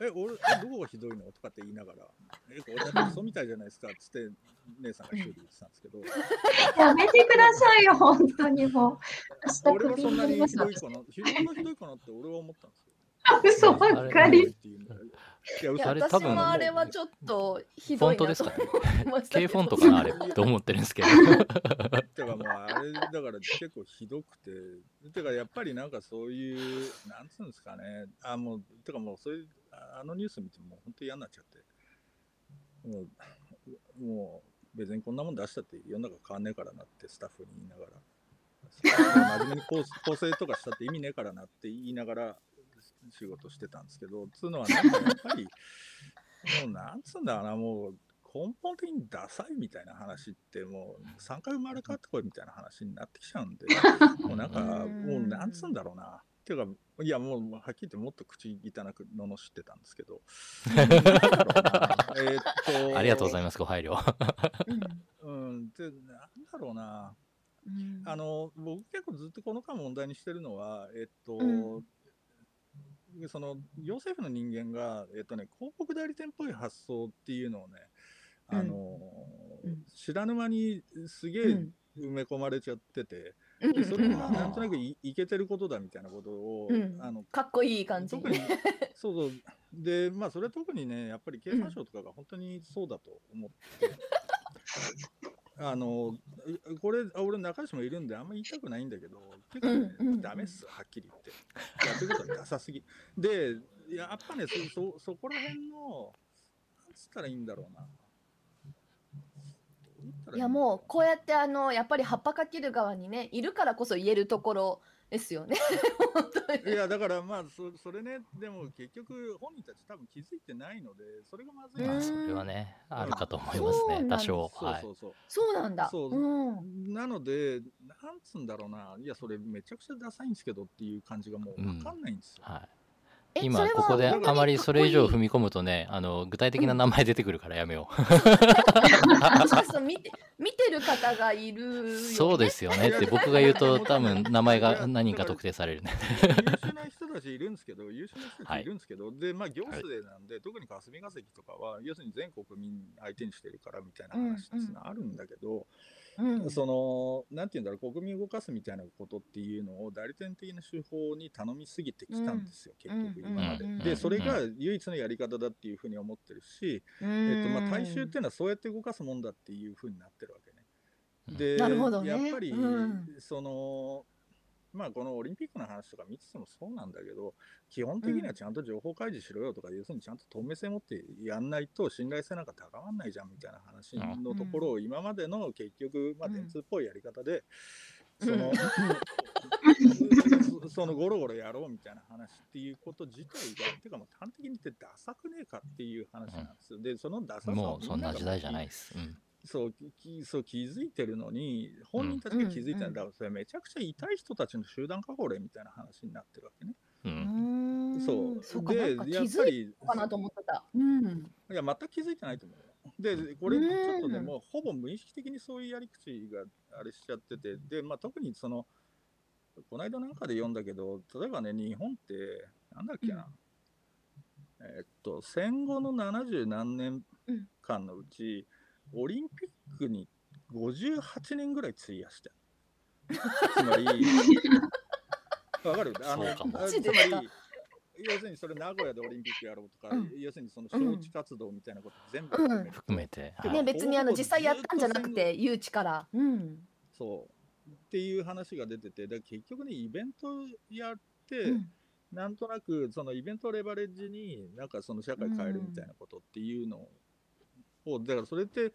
[SPEAKER 4] え、俺、えどこがひどいの？とかって言いながら、え、これだってクソみたいじゃないですか？っつって、姉さんが一人言ってたんですけど、
[SPEAKER 3] やめてくださいよ、本当にもう。明
[SPEAKER 4] 俺はそんなにひどいかな、ひどいのひどいかなって俺は思ったんですよ。
[SPEAKER 3] 嘘ばっかり。
[SPEAKER 4] いや、
[SPEAKER 1] 私
[SPEAKER 2] あれ多分
[SPEAKER 1] もあれはちょっとひ
[SPEAKER 2] フォ
[SPEAKER 1] どいなと
[SPEAKER 2] ントですかね。
[SPEAKER 1] 思いましたけ
[SPEAKER 2] K
[SPEAKER 1] ど
[SPEAKER 2] フォントかなあれ と思ってるんですけど。
[SPEAKER 4] てかもうあれだから結構ひどくて。てかやっぱりなんかそういうなんつうんですかね。あもうてかもうそういうああのニュース見てもう本当嫌になっちゃって。もうもう別にこんなもん出したって世の中変わんねえからなってスタッフに言いながら。真面目に構構成とかしたって意味ねえからなって言いながら仕事してたんですけどつうのはなんかやっぱりもうなんつうんだろうなもう根本的にダサいみたいな話ってもう3回生まれ変わってこいみたいな話になってきちゃうんでもうなんか
[SPEAKER 1] うん
[SPEAKER 4] もうなんつうんだろうな。っていうかいやもうはっきり言ってもっと口汚く罵ってたんですけどなんだろうな。えーっと
[SPEAKER 2] ありがとうございますご配慮。
[SPEAKER 4] うん。でなんだろうな。
[SPEAKER 1] うん。
[SPEAKER 4] あの僕結構ずっとこの間問題にしてるのは、えっと、
[SPEAKER 1] うん
[SPEAKER 4] その行政府の人間が、えっとね、広告代理店っぽい発想っていうのをね、あの
[SPEAKER 1] うん。
[SPEAKER 4] 知らぬ間にすげえ
[SPEAKER 1] うん。
[SPEAKER 4] 埋め込まれちゃってて、
[SPEAKER 1] うん。
[SPEAKER 4] でそれがなんとなくいいけてることだみたいなことを、
[SPEAKER 1] うん。
[SPEAKER 4] あの
[SPEAKER 1] かっこいい感じ。
[SPEAKER 4] 特にそうそう。でまあそれは特にねやっぱり経産省とかが本当にそうだと思って、あのうこれあ俺仲良しもいるんであんま言いたくないんだけど結構ね、
[SPEAKER 1] うんうん。
[SPEAKER 4] ダメっすはっきり言って。やってることはダサすぎ。でやっぱねそそそこら辺のなんつったらいいんだろうな。
[SPEAKER 1] いやもうこうやってあのやっぱり葉っぱかける側にねいるからこそ言えるところですよね。本当に。
[SPEAKER 4] いやだからまあそそれね。でも結局本人たち多分気づいてないのでそれがまずい。
[SPEAKER 1] うん。
[SPEAKER 2] まあそれはねあるかと思いますね多少。はい。
[SPEAKER 4] そうそうそう、
[SPEAKER 1] そうなんだ。
[SPEAKER 4] そう。
[SPEAKER 1] うん。
[SPEAKER 4] なので、なんつうんだろうな、いや、それめちゃくちゃダサいんですけどっていう感じがもう分かんないんですよ。
[SPEAKER 2] はい。
[SPEAKER 1] え
[SPEAKER 2] 今ここであまりそれ以上踏み込むとねあの具体的な名前出てくるから やめよう。
[SPEAKER 1] そうそう見て見てる方がいるよ、ね、
[SPEAKER 2] そうですよねって僕が言うと 多分名前が何人か特定されるね。
[SPEAKER 4] 優秀な人たちいるんですけど、優秀な人たちいるんですけど、で、まあ、行政なんで、特に霞が関とかは、要するに全国民相手にしてるからみたいな話っていうのはあるんだけど、
[SPEAKER 1] うん
[SPEAKER 4] その、なんていうんだろう、国民を動かすみたいなことっていうのを代理店的な手法に頼みすぎてきたんですよ、結局今まで。
[SPEAKER 1] うん
[SPEAKER 4] で、それが唯一のやり方だっていうふうに思ってるし、
[SPEAKER 1] うん。
[SPEAKER 4] えっとまあ、大衆っていうのはそうやって動かすもんだっていうふうになってるわけね。で、やっぱり、
[SPEAKER 1] うん。
[SPEAKER 4] その、まあ、このオリンピックの話とか見ててもそうなんだけど、基本的にはちゃんと情報開示しろよとか、要するにちゃんと透明性持ってやんないと信頼性なんか高まんないじゃんみたいな話のところを、今までの結局、まあ、
[SPEAKER 1] うん
[SPEAKER 4] 電通っぽいやり方で、
[SPEAKER 1] うん。
[SPEAKER 4] その、そ そのゴロゴロやろうみたいな話っていうこと自体が、てかもう端的に言ってダサくねえかっていう話なんですよ。で、そのダサさを
[SPEAKER 2] もうそんな時代じゃない
[SPEAKER 4] い
[SPEAKER 2] です、うん
[SPEAKER 4] そうきそう気づいてるのに本人たちが気づいてない、
[SPEAKER 1] うん
[SPEAKER 4] だからそれめちゃくちゃ痛い人たちの集団過保例みたいな話になってるわけね。
[SPEAKER 2] う
[SPEAKER 1] うん。ん
[SPEAKER 4] そう。
[SPEAKER 1] そうか
[SPEAKER 4] でやっぱ
[SPEAKER 1] づい
[SPEAKER 4] り
[SPEAKER 1] たかなと思ってた。うん。
[SPEAKER 4] いや全く気づいてないと思うよ。でこれ
[SPEAKER 1] うん。
[SPEAKER 4] ちょっとねもうほぼ無意識的にそういうやり口があれしちゃっててで、まあ、特にそのこの間なんかで読んだけど例えばね日本ってなんだっけな、えっと戦後の70何年間のうち、オリンピックに58年ぐらい費やしてる つまりわかる？あのつまり要するにそれ名古屋でオリンピックやろうとか、
[SPEAKER 1] うん。
[SPEAKER 4] 要するにその招致活動みたいなこと全部含めると
[SPEAKER 2] 含めて、は
[SPEAKER 1] ね
[SPEAKER 2] い、
[SPEAKER 1] 別にあの実際やったんじゃなくて誘致から。うん。
[SPEAKER 4] そう。っていう話が出ててだ結局ねイベントやって、
[SPEAKER 1] うん。
[SPEAKER 4] なんとなくそのイベントをレバレッジになんかその社会変えるみたいなことっていうのを、だからそれって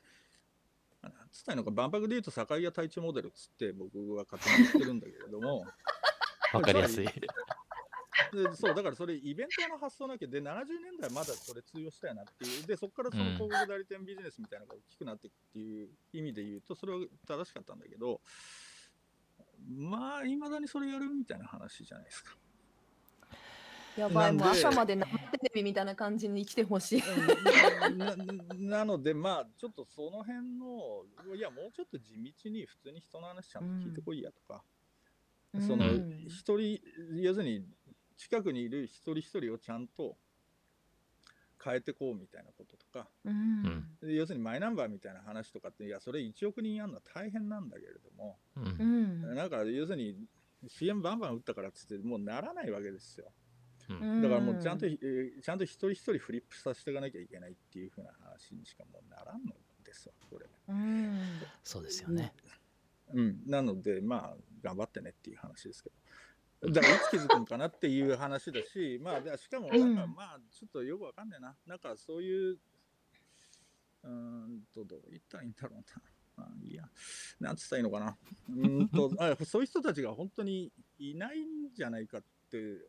[SPEAKER 4] なんつったらいいのか万博で言うと堺屋太一モデルっつって僕は勝手に言ってるんだけれども。
[SPEAKER 2] わかりやすい。
[SPEAKER 4] でそうだからそれイベントの発想なきゃで70年代まだそれ通用したよなっていう。でそこからその広告代理店ビジネスみたいなのが大きくなっていくっていう意味で言うとそれは正しかったんだけどまあいまだにそれやるみたいな話じゃないですか。
[SPEAKER 1] やばい、もう朝まで生テレビみたいな感じに来てほしい。
[SPEAKER 4] ななのでまあちょっとその辺のいやもうちょっと地道に普通に人の話ちゃんと聞いてこいやとか、その
[SPEAKER 1] うん
[SPEAKER 4] 一人要するに近くにいる一人一人をちゃんと変えてこうみたいなこととか。
[SPEAKER 1] うん。
[SPEAKER 4] で要するにマイナンバーみたいな話とかっていやそれ1億人やるのは大変なんだけれども、
[SPEAKER 2] うん。
[SPEAKER 1] うん。
[SPEAKER 4] なんか要するに CM バンバン打ったからっつってもうならないわけですよ。
[SPEAKER 2] うん
[SPEAKER 4] だからもうちゃんと、えーちゃんと一人一人フリップさせていかなきゃいけないっていう風な話にしかもうならんのですわこれ。
[SPEAKER 1] うん
[SPEAKER 2] そうですよね。
[SPEAKER 4] うん、なので、まあ、頑張ってねっていう話ですけど。だからいつ気づくのかなっていう話だし、まあ、でしかも、
[SPEAKER 1] うん
[SPEAKER 4] なんかまあ、ちょっとよくわかんないな。なんかそういう、うーんと、どう言ったらいいんだろうな。まあ、いいや。なんつったらいいのかな。うーんとあ、そういう人たちが本当にいないんじゃないかって
[SPEAKER 1] うん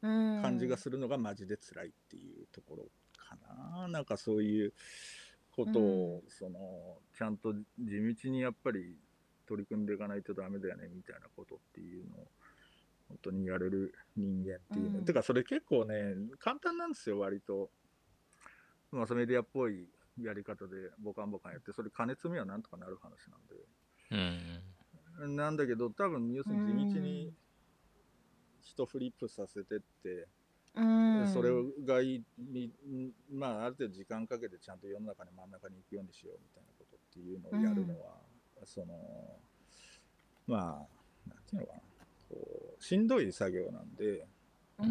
[SPEAKER 4] 感じがするのがマジで辛いっていうところかな。なんかそういうことを、その、ちゃんと地道にやっぱり取り組んでいかないとダメだよねみたいなことっていうのを、本当にやれる人間っていうの。
[SPEAKER 1] うん
[SPEAKER 4] てかそれ結構ね、簡単なんですよ、割と。マスメディアっぽいやり方でボカンボカンやって、それ金積みはなんとかなる話なんで。
[SPEAKER 2] うん
[SPEAKER 4] なんだけど、多分要するに地道に人フリップさせてって、
[SPEAKER 1] うん。
[SPEAKER 4] それがいいに、まあ、ある程度時間かけてちゃんと世の中に真ん中に行くようにしようみたいなことっていうのをやるのは、その、まあ、なんていうのかな、こう、しんどい作業なんで、
[SPEAKER 1] う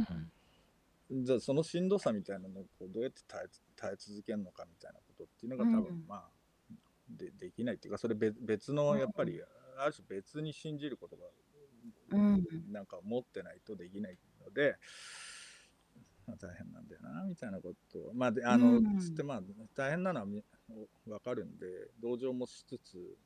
[SPEAKER 1] ん。
[SPEAKER 4] じゃあそのしんどさみたいなのをこうどうやって耐え耐え続けるのかみたいなことっていうのが多分、
[SPEAKER 1] うん。
[SPEAKER 4] まあでできないっていうかそれ別別のやっぱり、ある種別に信じることが、
[SPEAKER 1] うん
[SPEAKER 4] なんか持ってないとできないので、まあ、大変なんだよなみたいなことを。まあであの、
[SPEAKER 1] うん。
[SPEAKER 4] つってまあ大変なのはみわかるんで同情もしつつ、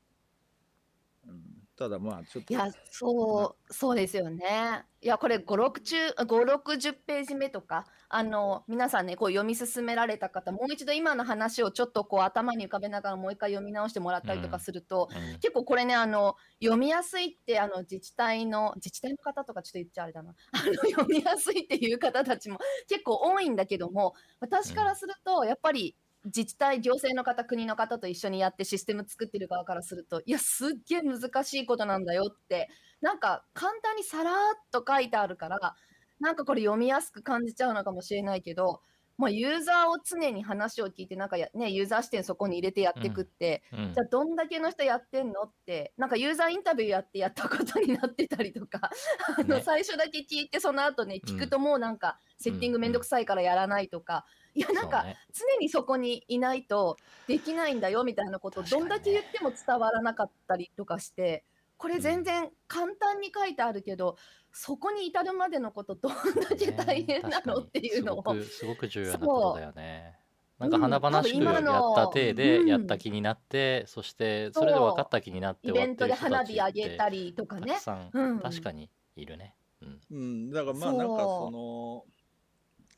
[SPEAKER 4] うん、ただまあちょっと
[SPEAKER 1] いや、そう、そうですよね。いや、これ5、6中、5、60ページ目とか、あの、皆さんね、こう読み進められた方、もう一度今の話をちょっとこう頭に浮かべながらもう一回読み直してもらったりとかすると、
[SPEAKER 2] うん
[SPEAKER 1] 結構これね、あの、読みやすいって、あの、自治体の、自治体の方とかちょっと言っちゃあれだな。あの、読みやすいっていう方たちも結構多いんだけども、私からすると、やっぱり、自治体、行政の方、国の方と一緒にやってシステム作ってる側からすると、いや、すっげえ難しいことなんだよって、なんか簡単にさらーっと書いてあるから、なんかこれ読みやすく感じちゃうのかもしれないけど、まあ、ユーザーを常に話を聞いて、なんかや、ね、ユーザー視点そこに入れてやっていくって、
[SPEAKER 2] うん
[SPEAKER 1] じゃあどんだけの人やってんのってなんかユーザーインタビューやってやったことになってたりとか、あの
[SPEAKER 2] ね。
[SPEAKER 1] 最初だけ聞いてその後ね聞くともうなんかセッティングめんどくさいからやらないとか、いやなんか常にそこにいないとできないんだよみたいなことをどんだけ言っても伝わらなかったりとかしてこれ全然簡単に書いてあるけど、そこに至るまでのことどんだけ大変なのっていうのを
[SPEAKER 2] すごくすごく重要なことだよね。なんか
[SPEAKER 1] うん。
[SPEAKER 2] 華々しくや
[SPEAKER 1] の
[SPEAKER 2] った体で
[SPEAKER 1] うん。
[SPEAKER 2] やった気になって、そしてそれで分かった気になって
[SPEAKER 1] イ
[SPEAKER 2] 終わって
[SPEAKER 1] ベントで花火あげたりとかね。
[SPEAKER 2] たく。さん、
[SPEAKER 1] うん。
[SPEAKER 2] 確かにいるね。うん。
[SPEAKER 4] うん、だからまあなんかその、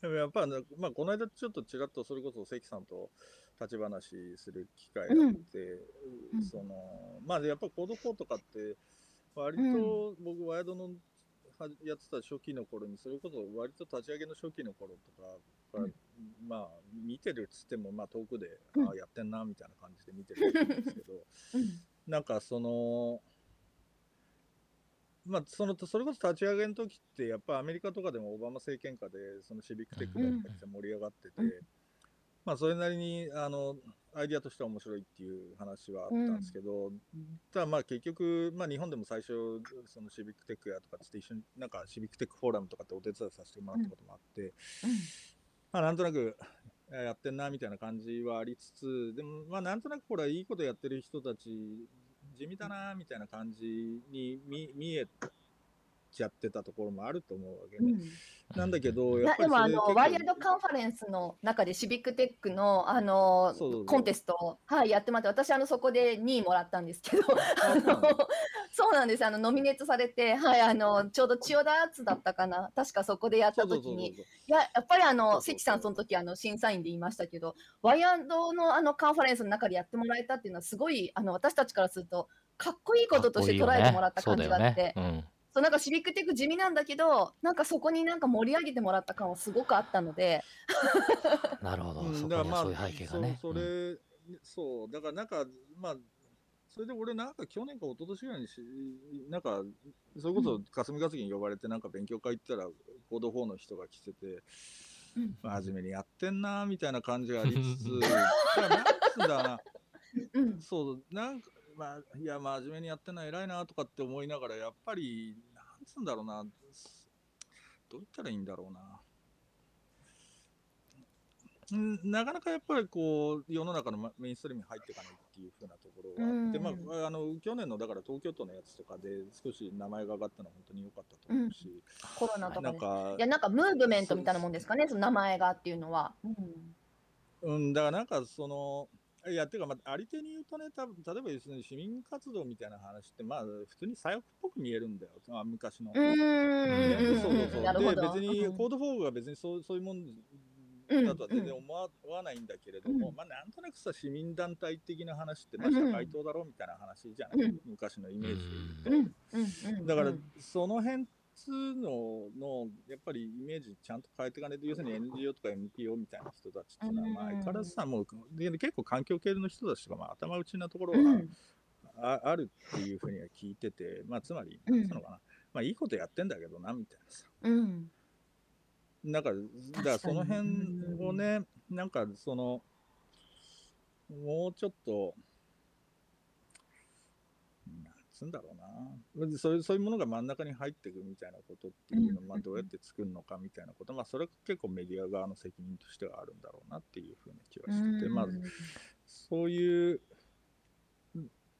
[SPEAKER 4] でもやっぱな、まあこの間ちょっとちらっとそれこそ関さんと立ち話する機会があって、
[SPEAKER 1] うん。
[SPEAKER 4] その、まあやっぱコード4とかって、割と僕ワイドのはやってた初期の頃に、それこそ割と立ち上げの初期の頃とかから、
[SPEAKER 1] うん。
[SPEAKER 4] まあ見てるっつっても、まあ遠くで、
[SPEAKER 1] うん。
[SPEAKER 4] ああやってんなみたいな感じで見てるんですけど、
[SPEAKER 1] うん。
[SPEAKER 4] なんかその、まあ、そのそれこそ立ち上げの時ってやっぱアメリカとかでもオバマ政権下でそのシビックテックがめちゃくちゃ盛り上がってて、
[SPEAKER 1] うん。
[SPEAKER 4] まあそれなりにあのアイディアとしては面白いっていう話はあったんですけど、ただまあ結局、まあ、日本でも最初そのシビックテックやとかって一緒になんかシビックテックフォーラムとかってお手伝いさせてもらったこともあって、まあ、なんとなくえーやってんなみたいな感じはありつつ、でも、まあ、なんとなくこれはいいことやってる人たち、地味だなみたいな感じに見見えちゃってたところもあると思うわけね。
[SPEAKER 1] うん。
[SPEAKER 4] なんだけど、
[SPEAKER 1] い
[SPEAKER 4] やっぱり
[SPEAKER 1] やでもあのワイヤードカンファレンスの中でシビックテックのあの
[SPEAKER 4] そうそうそう。
[SPEAKER 1] コンテストを、はい、やってもらって私あのそこで2位もらったんですけど あの
[SPEAKER 4] そうなん
[SPEAKER 1] です。あのノミネートされて、はい、あのちょうど千代田アーツだったかな。確かそこでやった時に。いややっぱりあ
[SPEAKER 4] そうそう
[SPEAKER 1] の関さんその時あの審査員で言いましたけどワイヤードのあのカンファレンスの中でやってもらえたっていうのはすごいあの私たちからするとかっこいいこととして捉えてもらった感じがあって。
[SPEAKER 2] そうだよね
[SPEAKER 1] そうなんかシビックテック地味なんだけどなんかそこになんか盛り上げてもらった感はすごくあったので。
[SPEAKER 2] うん、なるほど、
[SPEAKER 4] うん
[SPEAKER 2] そこに
[SPEAKER 4] だからまあ
[SPEAKER 2] はそういう背景がね。
[SPEAKER 4] そうそれ、そうだからなんかまあそれで俺なんか去年か一昨年ぐらいにしなんかそれこそ霞が関に呼ばれてなんか勉強会行ったらコード4の人が来てて、
[SPEAKER 1] うん。
[SPEAKER 4] 真面目にやってんなみたいな感じがありつつ なんつうんだな。
[SPEAKER 1] うん。
[SPEAKER 4] そうなんかまあいや真面目にやってんな偉いなとかって思いながらやっぱりなんつうんだろうな。どう言ったらいいんだろうな。んなかなかやっぱりこう世の中のまメインストリームに入っていかないっていう風なところがあって、
[SPEAKER 1] うん。
[SPEAKER 4] まあ、あの去年のだから東京都のやつとかで少し名前が上がったのは本当に良かったと思うし、
[SPEAKER 1] コロナとかで
[SPEAKER 4] なんか
[SPEAKER 1] いやなんかムーブメントみたいなもんですかね。その名前がっていうのは、うん。
[SPEAKER 4] うん、だからなんかその、いや、てか、まあ、ありていに言うとね、た例えばですね、市民活動みたいな話って、まあ、普通に左翼っぽく見えるんだよ、まあ、昔の。
[SPEAKER 1] うーん。
[SPEAKER 4] そうそうそう。で、別に、
[SPEAKER 1] うん。
[SPEAKER 4] Code for が別にそうそういうもん
[SPEAKER 1] うん
[SPEAKER 4] だとは全然思わわないんだけれども、
[SPEAKER 1] うん。
[SPEAKER 4] まあ、なんとなくさ、市民団体的な話って、まあ、
[SPEAKER 1] うん。
[SPEAKER 4] 社会党だろうみたいな話じゃない、
[SPEAKER 1] うん。
[SPEAKER 4] 昔のイメージで
[SPEAKER 1] うん。
[SPEAKER 4] 言うと。だから
[SPEAKER 1] うん、
[SPEAKER 4] その辺のの、やっぱりイメージちゃんと変えていかないと、要するに NGO とか NPO みたいな人たちっていうのは、まあ、
[SPEAKER 1] うん。
[SPEAKER 4] 相変わらずさ、もう、で結構環境系の人たちとか、まあ、頭打ちなところは
[SPEAKER 1] うん。
[SPEAKER 4] ああるっていうふうには聞いてて、まあ、つまり、
[SPEAKER 1] うん
[SPEAKER 4] なんつうのかな、まあ、いいことやってんだけどな、みたいなさ。
[SPEAKER 1] うん。
[SPEAKER 4] なんか、だからその辺をね、なんかその、もうちょっと、つうんだろうな。そういうそういうものが真ん中に入っていくみたいなことっていうのを、
[SPEAKER 1] うん
[SPEAKER 4] まあ、どうやって作るのかみたいなこと、まあ、それは結構メディア側の責任としてはあるんだろうなっていうふうな気はしてて、まず、そういう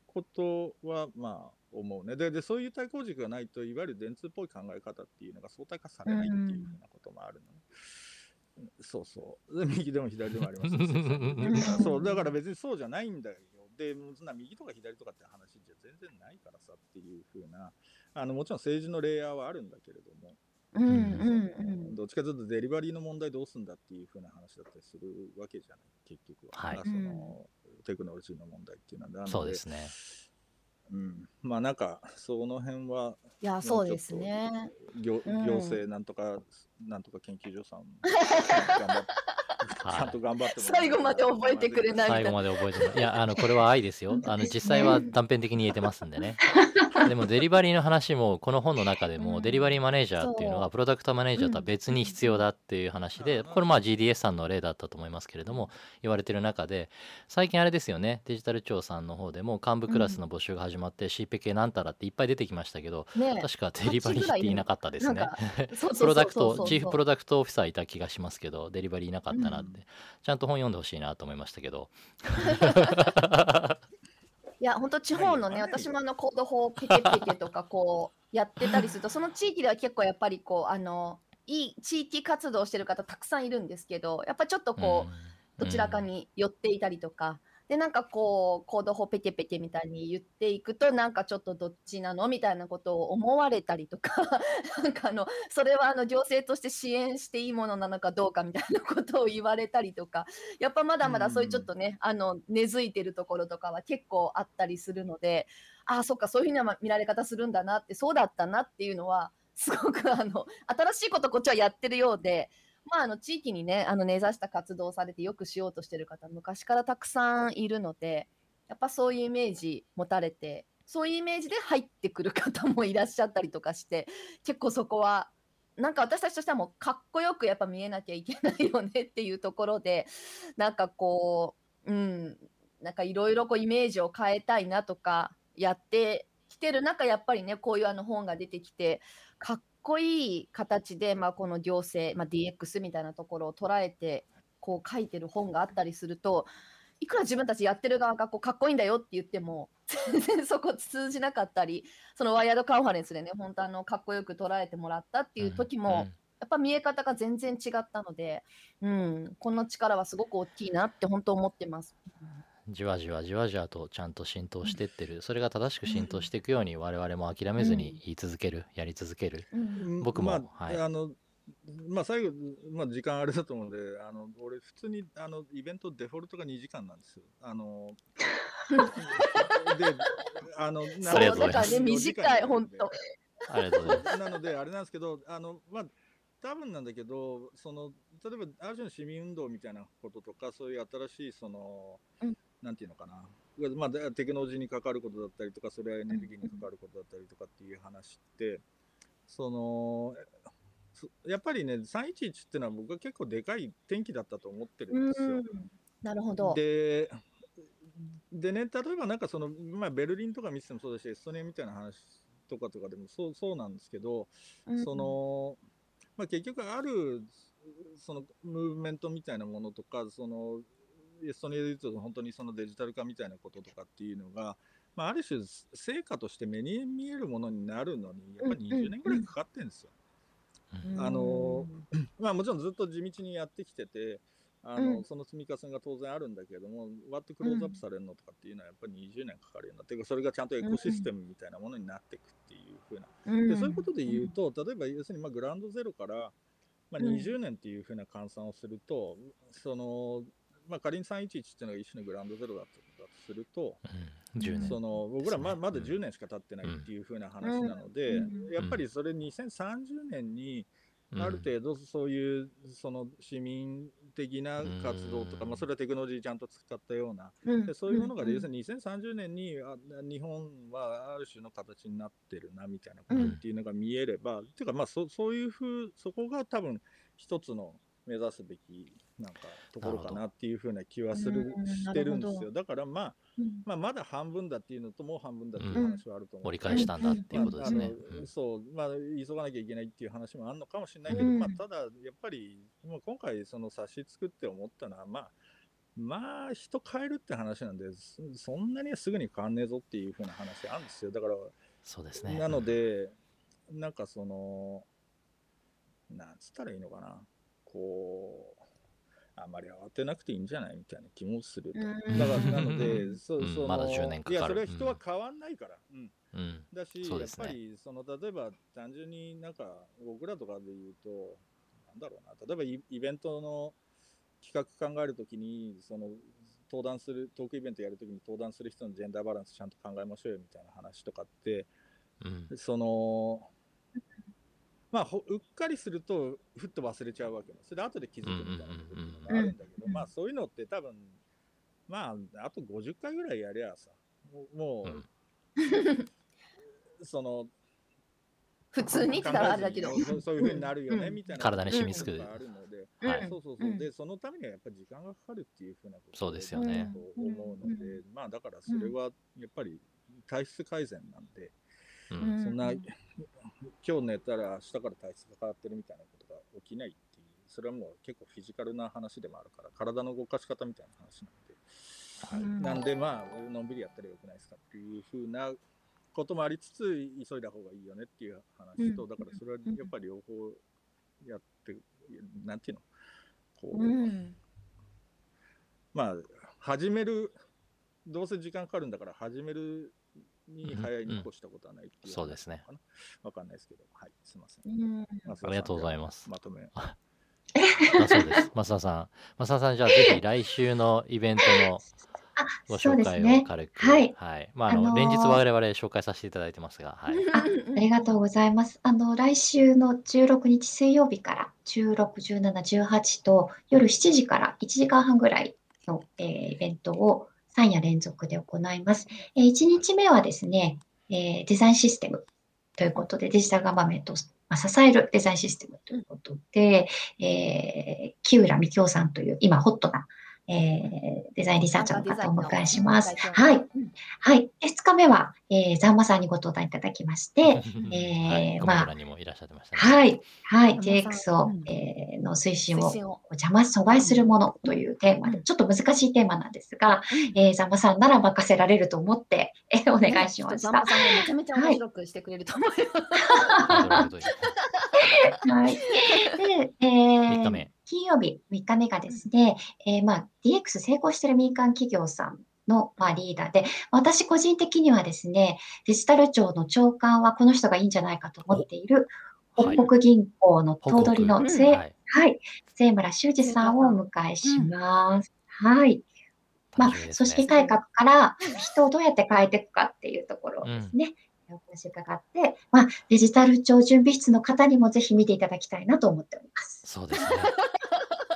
[SPEAKER 4] ことは、まあ、思うね。でで、そういう対抗軸がないと、いわゆる電通っぽい考え方っていうのが相対化されないっていうふうなこともあるのね。そうそう。で 右でも左でもありますしそう、だから別にそうじゃないんだよ。で、そんな右とか左とかって話じゃ全然ないからさっていうふうな、あのもちろん政治のレイヤーはあるんだけれども、
[SPEAKER 1] うんうん
[SPEAKER 4] どっちかというとデリバリーの問題どうすんだっていうふうな話だったりするわけじゃない、結局は。
[SPEAKER 2] はい
[SPEAKER 4] まあそのテクノロジーの問題っていうのは。なの
[SPEAKER 2] そうですね。
[SPEAKER 4] うん、まあなんかその辺は
[SPEAKER 1] いやそうですね
[SPEAKER 4] 行
[SPEAKER 1] うん
[SPEAKER 4] 行政なんとか、なんとか研究所さん。頑張って
[SPEAKER 2] はい
[SPEAKER 4] ちゃんと頑張って
[SPEAKER 1] 最後まで覚えてくれない。
[SPEAKER 2] 最後まで覚えてます。いや、あの、これは愛ですよ。あの、実際は断片的に言えてますんでね。でも、デリバリーの話も、この本の中でも、
[SPEAKER 1] うん。
[SPEAKER 2] デリバリーマネージャーっていうのが、
[SPEAKER 1] そう。
[SPEAKER 2] プロダクトマネージャーとは別に必要だっていう話で、
[SPEAKER 4] うん。
[SPEAKER 2] これまあ GDS さんの例だったと思いますけれども、言われてる中で、最近あれですよね、デジタル庁さんの方でも幹部クラスの募集が始まって、CPK なんたらっていっぱい出てきましたけど、
[SPEAKER 1] ね
[SPEAKER 2] 確かデリバリーって言いなかったですね。プロダクト、チーフプロダクトオフィサーいた気がしますけど、デリバリーいなかったなって、
[SPEAKER 4] うん。
[SPEAKER 2] ちゃんと本読んでほしいなと思いましたけど。
[SPEAKER 1] いや本当地方のね
[SPEAKER 4] はい
[SPEAKER 1] 私もあのコード法ペケペケとかこうやってたりすると その地域では結構やっぱりこうあのいい地域活動してる方たくさんいるんですけどやっぱちょっとこう、
[SPEAKER 2] うん。
[SPEAKER 1] どちらかに寄っていたりとか、でなんかこうコード法ペケペケみたいに言っていくとなんかちょっとどっちなのみたいなことを思われたりとか なんかあのそれはあの行政として支援していいものなのかどうかみたいなことを言われたりとかやっぱまだまだそういうちょっとね、あの根付いてるところとかは結構あったりするのでああそっかそういうふうな見られ方するんだなってそうだったなっていうのはすごくあの新しいことこっちはやってるようで。まあ、あの地域にねあの根ざした活動をされてよくしようとしてる方昔からたくさんいるのでやっぱそういうイメージ持たれてそういうイメージで入ってくる方もいらっしゃったりとかして結構そこはなんか私たちとしてはもうかっこよくやっぱ見えなきゃいけないよねっていうところでなんかこううんなんかいろいろイメージを変えたいなとかやってきてる中やっぱりねこういうあの本が出てきてかっこいい形で、まあ、この行政、まあ、DX みたいなところを捉えてこう書いてる本があったりするといくら自分たちやってる側がこうかっこいいんだよって言っても全然そこ通じなかったりそのワイヤードカンファレンスでね本当あのかっこよく捉えてもらったっていう時も、やっぱ見え方が全然違ったので、うん、この力はすごく大きいなって本当思ってます。
[SPEAKER 2] じわじわじわじわとちゃんと浸透してってる、それが正しく浸透していくように我々も諦めずに言い続ける、やり続ける。
[SPEAKER 1] うん。
[SPEAKER 2] 僕も
[SPEAKER 4] まあ、
[SPEAKER 2] はい。
[SPEAKER 4] あの、まあ、最後、まあ、時間あれだと思うんで、あの、俺、普通に、あの、イベントデフォルトが2時間なんですよ。あの、で、あの、
[SPEAKER 1] そうだからね。短い本当。
[SPEAKER 2] ありがとうございます。
[SPEAKER 4] なので、あれなんですけど、あの、まあ、多分なんだけど、その、例えば、ある種の市民運動みたいなこととか、そういう新しい、その、
[SPEAKER 1] うん
[SPEAKER 4] なんていうのかな、まあ、でテクノロジーに関わることだったりとか、それはエネルギーに関わることだったりとかっていう話って、その、そやっぱりね、311っていうのは僕は結構でかい転機だったと思ってるんですよ。
[SPEAKER 1] うんなるほど。
[SPEAKER 4] で、でね、例えばなんかその、まあ、ベルリンとか見ててもそうだし、エストニアみたいな話とかとかでもそうそうなんですけど、
[SPEAKER 1] うん
[SPEAKER 4] その、まあ、結局ある、そのムーブメントみたいなものとか、その、エストニアで言うと本当にそのデジタル化みたいなこととかっていうのが、まあ、ある種成果として目に見えるものになるのに、やっぱり20年ぐらいかかってるんですよ。
[SPEAKER 1] うん
[SPEAKER 4] あの まあもちろんずっと地道にやってきてて、あの
[SPEAKER 1] うん。
[SPEAKER 4] その積み重ねが当然あるんだけれども、割ってクローズアップされるのとかっていうのはやっぱり20年かかるようになって、それがちゃんとエコシステムみたいなものになっていくっていうふうな。
[SPEAKER 1] うん。
[SPEAKER 4] でそういうことで言うと、例えば要するにまあグラウンドゼロから、まあ、
[SPEAKER 1] うん。
[SPEAKER 4] 20年っていうふうな換算をすると、そのまあ、仮に311っていうのが一種のグラウンドゼロだとだとすると、
[SPEAKER 2] うん、10年。
[SPEAKER 4] その僕らままだ10年しか経ってないっていうふうな話なので、
[SPEAKER 1] うん。
[SPEAKER 4] やっぱりそれ2030年に
[SPEAKER 2] うん
[SPEAKER 4] ある程度そういうその市民的な活動とか、
[SPEAKER 2] うん。
[SPEAKER 4] まあ、それはテクノロジーちゃんと使ったような、
[SPEAKER 1] うん。
[SPEAKER 4] でそういうものが
[SPEAKER 1] うん。
[SPEAKER 4] 要するに2030年にあ日本はある種の形になってるなみたいなことっていうのが見えれば、っていうかまあそそういうふうそこが多分一つの目指すべきなんかところかなっていうふうな気はする
[SPEAKER 1] うん
[SPEAKER 4] してるんですよだからまあ
[SPEAKER 1] うん
[SPEAKER 4] まあ、まだ半分だっていうのともう半分だっていう話はあると思う。
[SPEAKER 2] 折り返したんだっていうことですね。
[SPEAKER 4] まあそう、まあ、急がなきゃいけないっていう話もあるのかもしれないけど、
[SPEAKER 1] うん
[SPEAKER 4] まあ、ただ、やっぱり、もう今回、その冊子作って思ったのは、まあ、まあ、人変えるって話なんで、そそんなにすぐに変わんねえぞっていうふうな話あるんですよ。だから、
[SPEAKER 2] そうですね。
[SPEAKER 4] なので、なんかその、なんつったらいいのかな、こう、あまり慌てなくていいんじゃないみたいな気もするだから、なので、そう
[SPEAKER 2] うん。
[SPEAKER 4] その
[SPEAKER 2] まだ10年かかる。
[SPEAKER 4] いや、それは人は変わんないから。うん。
[SPEAKER 2] うん、うん、
[SPEAKER 4] だし、やっぱりその例えば単純になんか僕らとかで言うと、なんだろうな、例えばイイベントの企画考えるときに、その登壇する、トークイベントやるときに登壇する人のジェンダーバランスちゃんと考えましょうよみたいな話とかって、
[SPEAKER 2] うん、
[SPEAKER 4] その、まあ、ほうっかりすると、ふっと忘れちゃうわけです。それで後で気づくみたいなことがあるんだけど、
[SPEAKER 1] うん
[SPEAKER 4] まあそういうのって多分、まあ、あと50回ぐらいやりゃさ、もう、もう
[SPEAKER 2] うん。
[SPEAKER 4] その、
[SPEAKER 1] 普通にって言ったらあれだけど。
[SPEAKER 4] そうそういうふうになるよね、
[SPEAKER 1] うん。
[SPEAKER 4] みたいな。
[SPEAKER 2] 体に染みつく
[SPEAKER 4] ことがあるので、
[SPEAKER 1] うん。
[SPEAKER 2] はい。
[SPEAKER 4] そうそうそう。
[SPEAKER 1] うん。
[SPEAKER 4] で、そのためにはやっぱり時間がかかるっていうふうなこと
[SPEAKER 2] そうですよね。
[SPEAKER 4] だと思うので、まあだからそれはやっぱり体質改善なんで、
[SPEAKER 2] うん、
[SPEAKER 4] そんな、
[SPEAKER 1] うん。
[SPEAKER 4] 今日寝たら明日から体質が変わってるみたいなことが起きないっていう、それはもう結構フィジカルな話でもあるから、体の動かし方みたいな話なんで、
[SPEAKER 1] うん。
[SPEAKER 4] なんでまあ、のんびりやったらよくないですかっていうふうなこともありつつ、急いだ方がいいよねっていう話と、
[SPEAKER 1] うん。
[SPEAKER 4] だからそれはやっぱり両方やって、なんていうの、こう、
[SPEAKER 1] うん。
[SPEAKER 4] まあ、始める、どうせ時間かかるんだから、始めるに早いに越したことはないっていう、
[SPEAKER 2] そうですね。
[SPEAKER 4] わかんないですけど、はい、すみません。
[SPEAKER 1] うん
[SPEAKER 2] ありがとうございます
[SPEAKER 4] まとめ。
[SPEAKER 2] あそうです。増田さん。増田さん、じゃあぜひ来週のイベントの
[SPEAKER 3] あ、
[SPEAKER 2] ご
[SPEAKER 3] そう
[SPEAKER 2] 紹介を
[SPEAKER 3] ですね。
[SPEAKER 2] 軽く。
[SPEAKER 3] はい。
[SPEAKER 2] まあ、あの、
[SPEAKER 3] あのー
[SPEAKER 2] 連日我々紹介させていただいてますが、はい。
[SPEAKER 3] あありがとうございます。あの、来週の16日水曜日から16、17、18と夜7時から1時間半ぐらいの、えーイベントを3夜連続で行います。え1日目はですね、えデザインシステムということで、デジタルガバメントを支えるデザインシステムということで、えー木浦美京さんという今ホットなえーデザインリサーチャーの方をお迎えします。はい。
[SPEAKER 1] うん
[SPEAKER 3] はい。で、2日目は、えー、ザンマさんにご登壇いただきまして、
[SPEAKER 2] はい
[SPEAKER 3] えーまあ
[SPEAKER 2] コメドラにもいらっしゃってましたね。
[SPEAKER 3] はい。はい。
[SPEAKER 1] ザンマさん
[SPEAKER 3] DX を
[SPEAKER 1] うん、
[SPEAKER 3] えーの推進を。邪魔、阻害するものというテーマで、
[SPEAKER 1] うん
[SPEAKER 3] ちょっと難しいテーマなんですが、
[SPEAKER 1] うん
[SPEAKER 3] えー、ザンマさんなら任せられると思って、えーお願いしました
[SPEAKER 1] ザンマ。さんがめちゃめちゃ面白くしてくれると思います。
[SPEAKER 2] なるほど
[SPEAKER 3] はい。で、え
[SPEAKER 2] 3日
[SPEAKER 3] ー、
[SPEAKER 2] 目。
[SPEAKER 3] 金曜日、3日目がですね、えーまあ、DX 成功している民間企業さんの、まあ、リーダーで、私個人的にはですね、デジタル庁の長官はこの人がいいんじゃないかと思っている、北北銀行の頭取の
[SPEAKER 1] 北
[SPEAKER 3] 末、
[SPEAKER 2] はい。
[SPEAKER 3] はい、末村修二さんをお迎えします。はい。まあ、組織改革から人をどうやって変えていくかっていうところですね。お話伺って、まあ、デジタル庁準備室の方にもぜひ見ていただきたいなと思っております。
[SPEAKER 2] そうですね。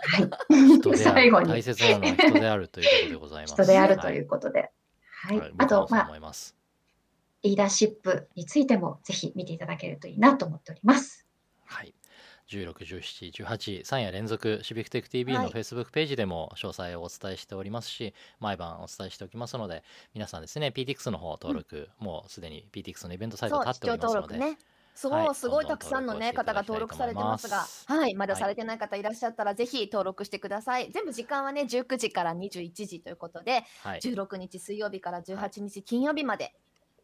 [SPEAKER 3] はい。最後
[SPEAKER 2] る。大
[SPEAKER 3] に
[SPEAKER 2] 切なのは人であるということでございます。
[SPEAKER 3] 人であると
[SPEAKER 2] はい
[SPEAKER 3] いうことで。はい。
[SPEAKER 2] はい
[SPEAKER 3] あと、まあ。リーダーシップについてもぜひ見ていただけるといいなと思っております。
[SPEAKER 2] はい。16、17、18、3夜連続、シビックテック TV の
[SPEAKER 1] はい
[SPEAKER 2] Facebook ページでも詳細をお伝えしておりますし、毎晩お伝えしておきますので、皆さんですね、PTX の方登録、もうすでに PTX のイベントサイト立っておりますので、
[SPEAKER 1] 登録ね。そう、
[SPEAKER 2] はい
[SPEAKER 1] すごいたくさんのね、方が登録されてますがはい、まだ
[SPEAKER 2] はい
[SPEAKER 1] されてない方いらっしゃったら、ぜひ登録してください。全部時間はね、19時から21時ということで、
[SPEAKER 2] はい。
[SPEAKER 1] 16日水曜日から18日金曜日まで、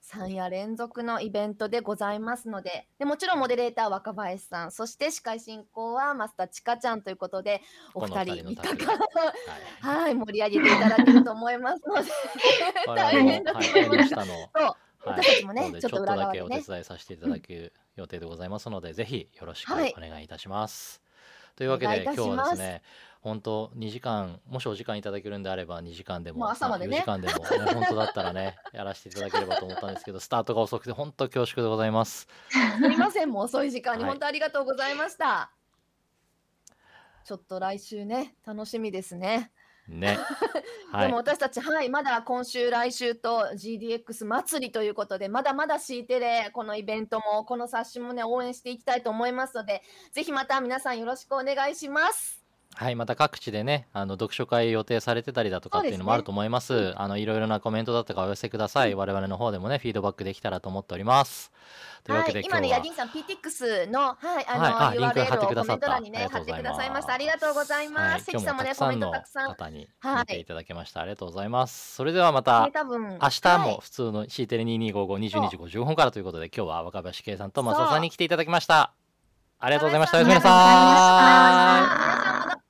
[SPEAKER 1] 3夜連続のイベントでございますのででもちろんモデレーター若林さんそして司会進行はマスターちかちゃんということでお二人3
[SPEAKER 2] 二人のタッグ
[SPEAKER 1] 日間
[SPEAKER 2] はい。
[SPEAKER 1] はい盛り上げていただけると思いますので
[SPEAKER 2] 我
[SPEAKER 1] 大変だと
[SPEAKER 2] はい
[SPEAKER 1] 思います。
[SPEAKER 2] はい
[SPEAKER 1] 私たちもねちょっと裏側で
[SPEAKER 2] お手伝い。させていただく予定でございますので、ぜひよろしくお
[SPEAKER 1] はい
[SPEAKER 2] 願いいたします。というわけで今日はですね本当2時間もしお時間いただけるんであれば2時間でも
[SPEAKER 1] もう朝までね
[SPEAKER 2] 4時間でも、ね、本当だったらねやらせていただければと思ったんですけどスタートが遅くて本当恐縮でございます。
[SPEAKER 1] すみませんもう遅い時間に
[SPEAKER 2] はい
[SPEAKER 1] 本当ありがとうございました、ちょっと来週ね楽しみですね
[SPEAKER 2] ね。はい
[SPEAKER 1] でも。私たち、はい、まだ今週、来週と GDX 祭りということで、まだまだ C テレ、このイベントも、この冊子もね、応援していきたいと思いますので、ぜひまた皆さんよろしくお願いします。
[SPEAKER 2] はい、また各地でね、あの読書会予定されてたりだとかっていうのもあると思います。あのいろいろなコメントだとかお寄せください。我々の方でもね、フィードバックできたらと思っております。というわけで、
[SPEAKER 1] はい、今ね、ヤディンさん、PTX の、はい、あの、
[SPEAKER 2] はいあ
[SPEAKER 1] URL をコメント欄にね、貼ってくださいました。ありがとうござい
[SPEAKER 2] はい
[SPEAKER 1] ます。、関さんもね、コメント
[SPEAKER 2] たくさん。方に
[SPEAKER 1] はい
[SPEAKER 2] 見ていただきました。ありがとうございます。それではまた明日
[SPEAKER 1] はい
[SPEAKER 2] も普通の C テレ2255、22時55分からということで、今日は若林圭さんと松尾さんに来ていただきました。ありがとうございました。おやすみなさい。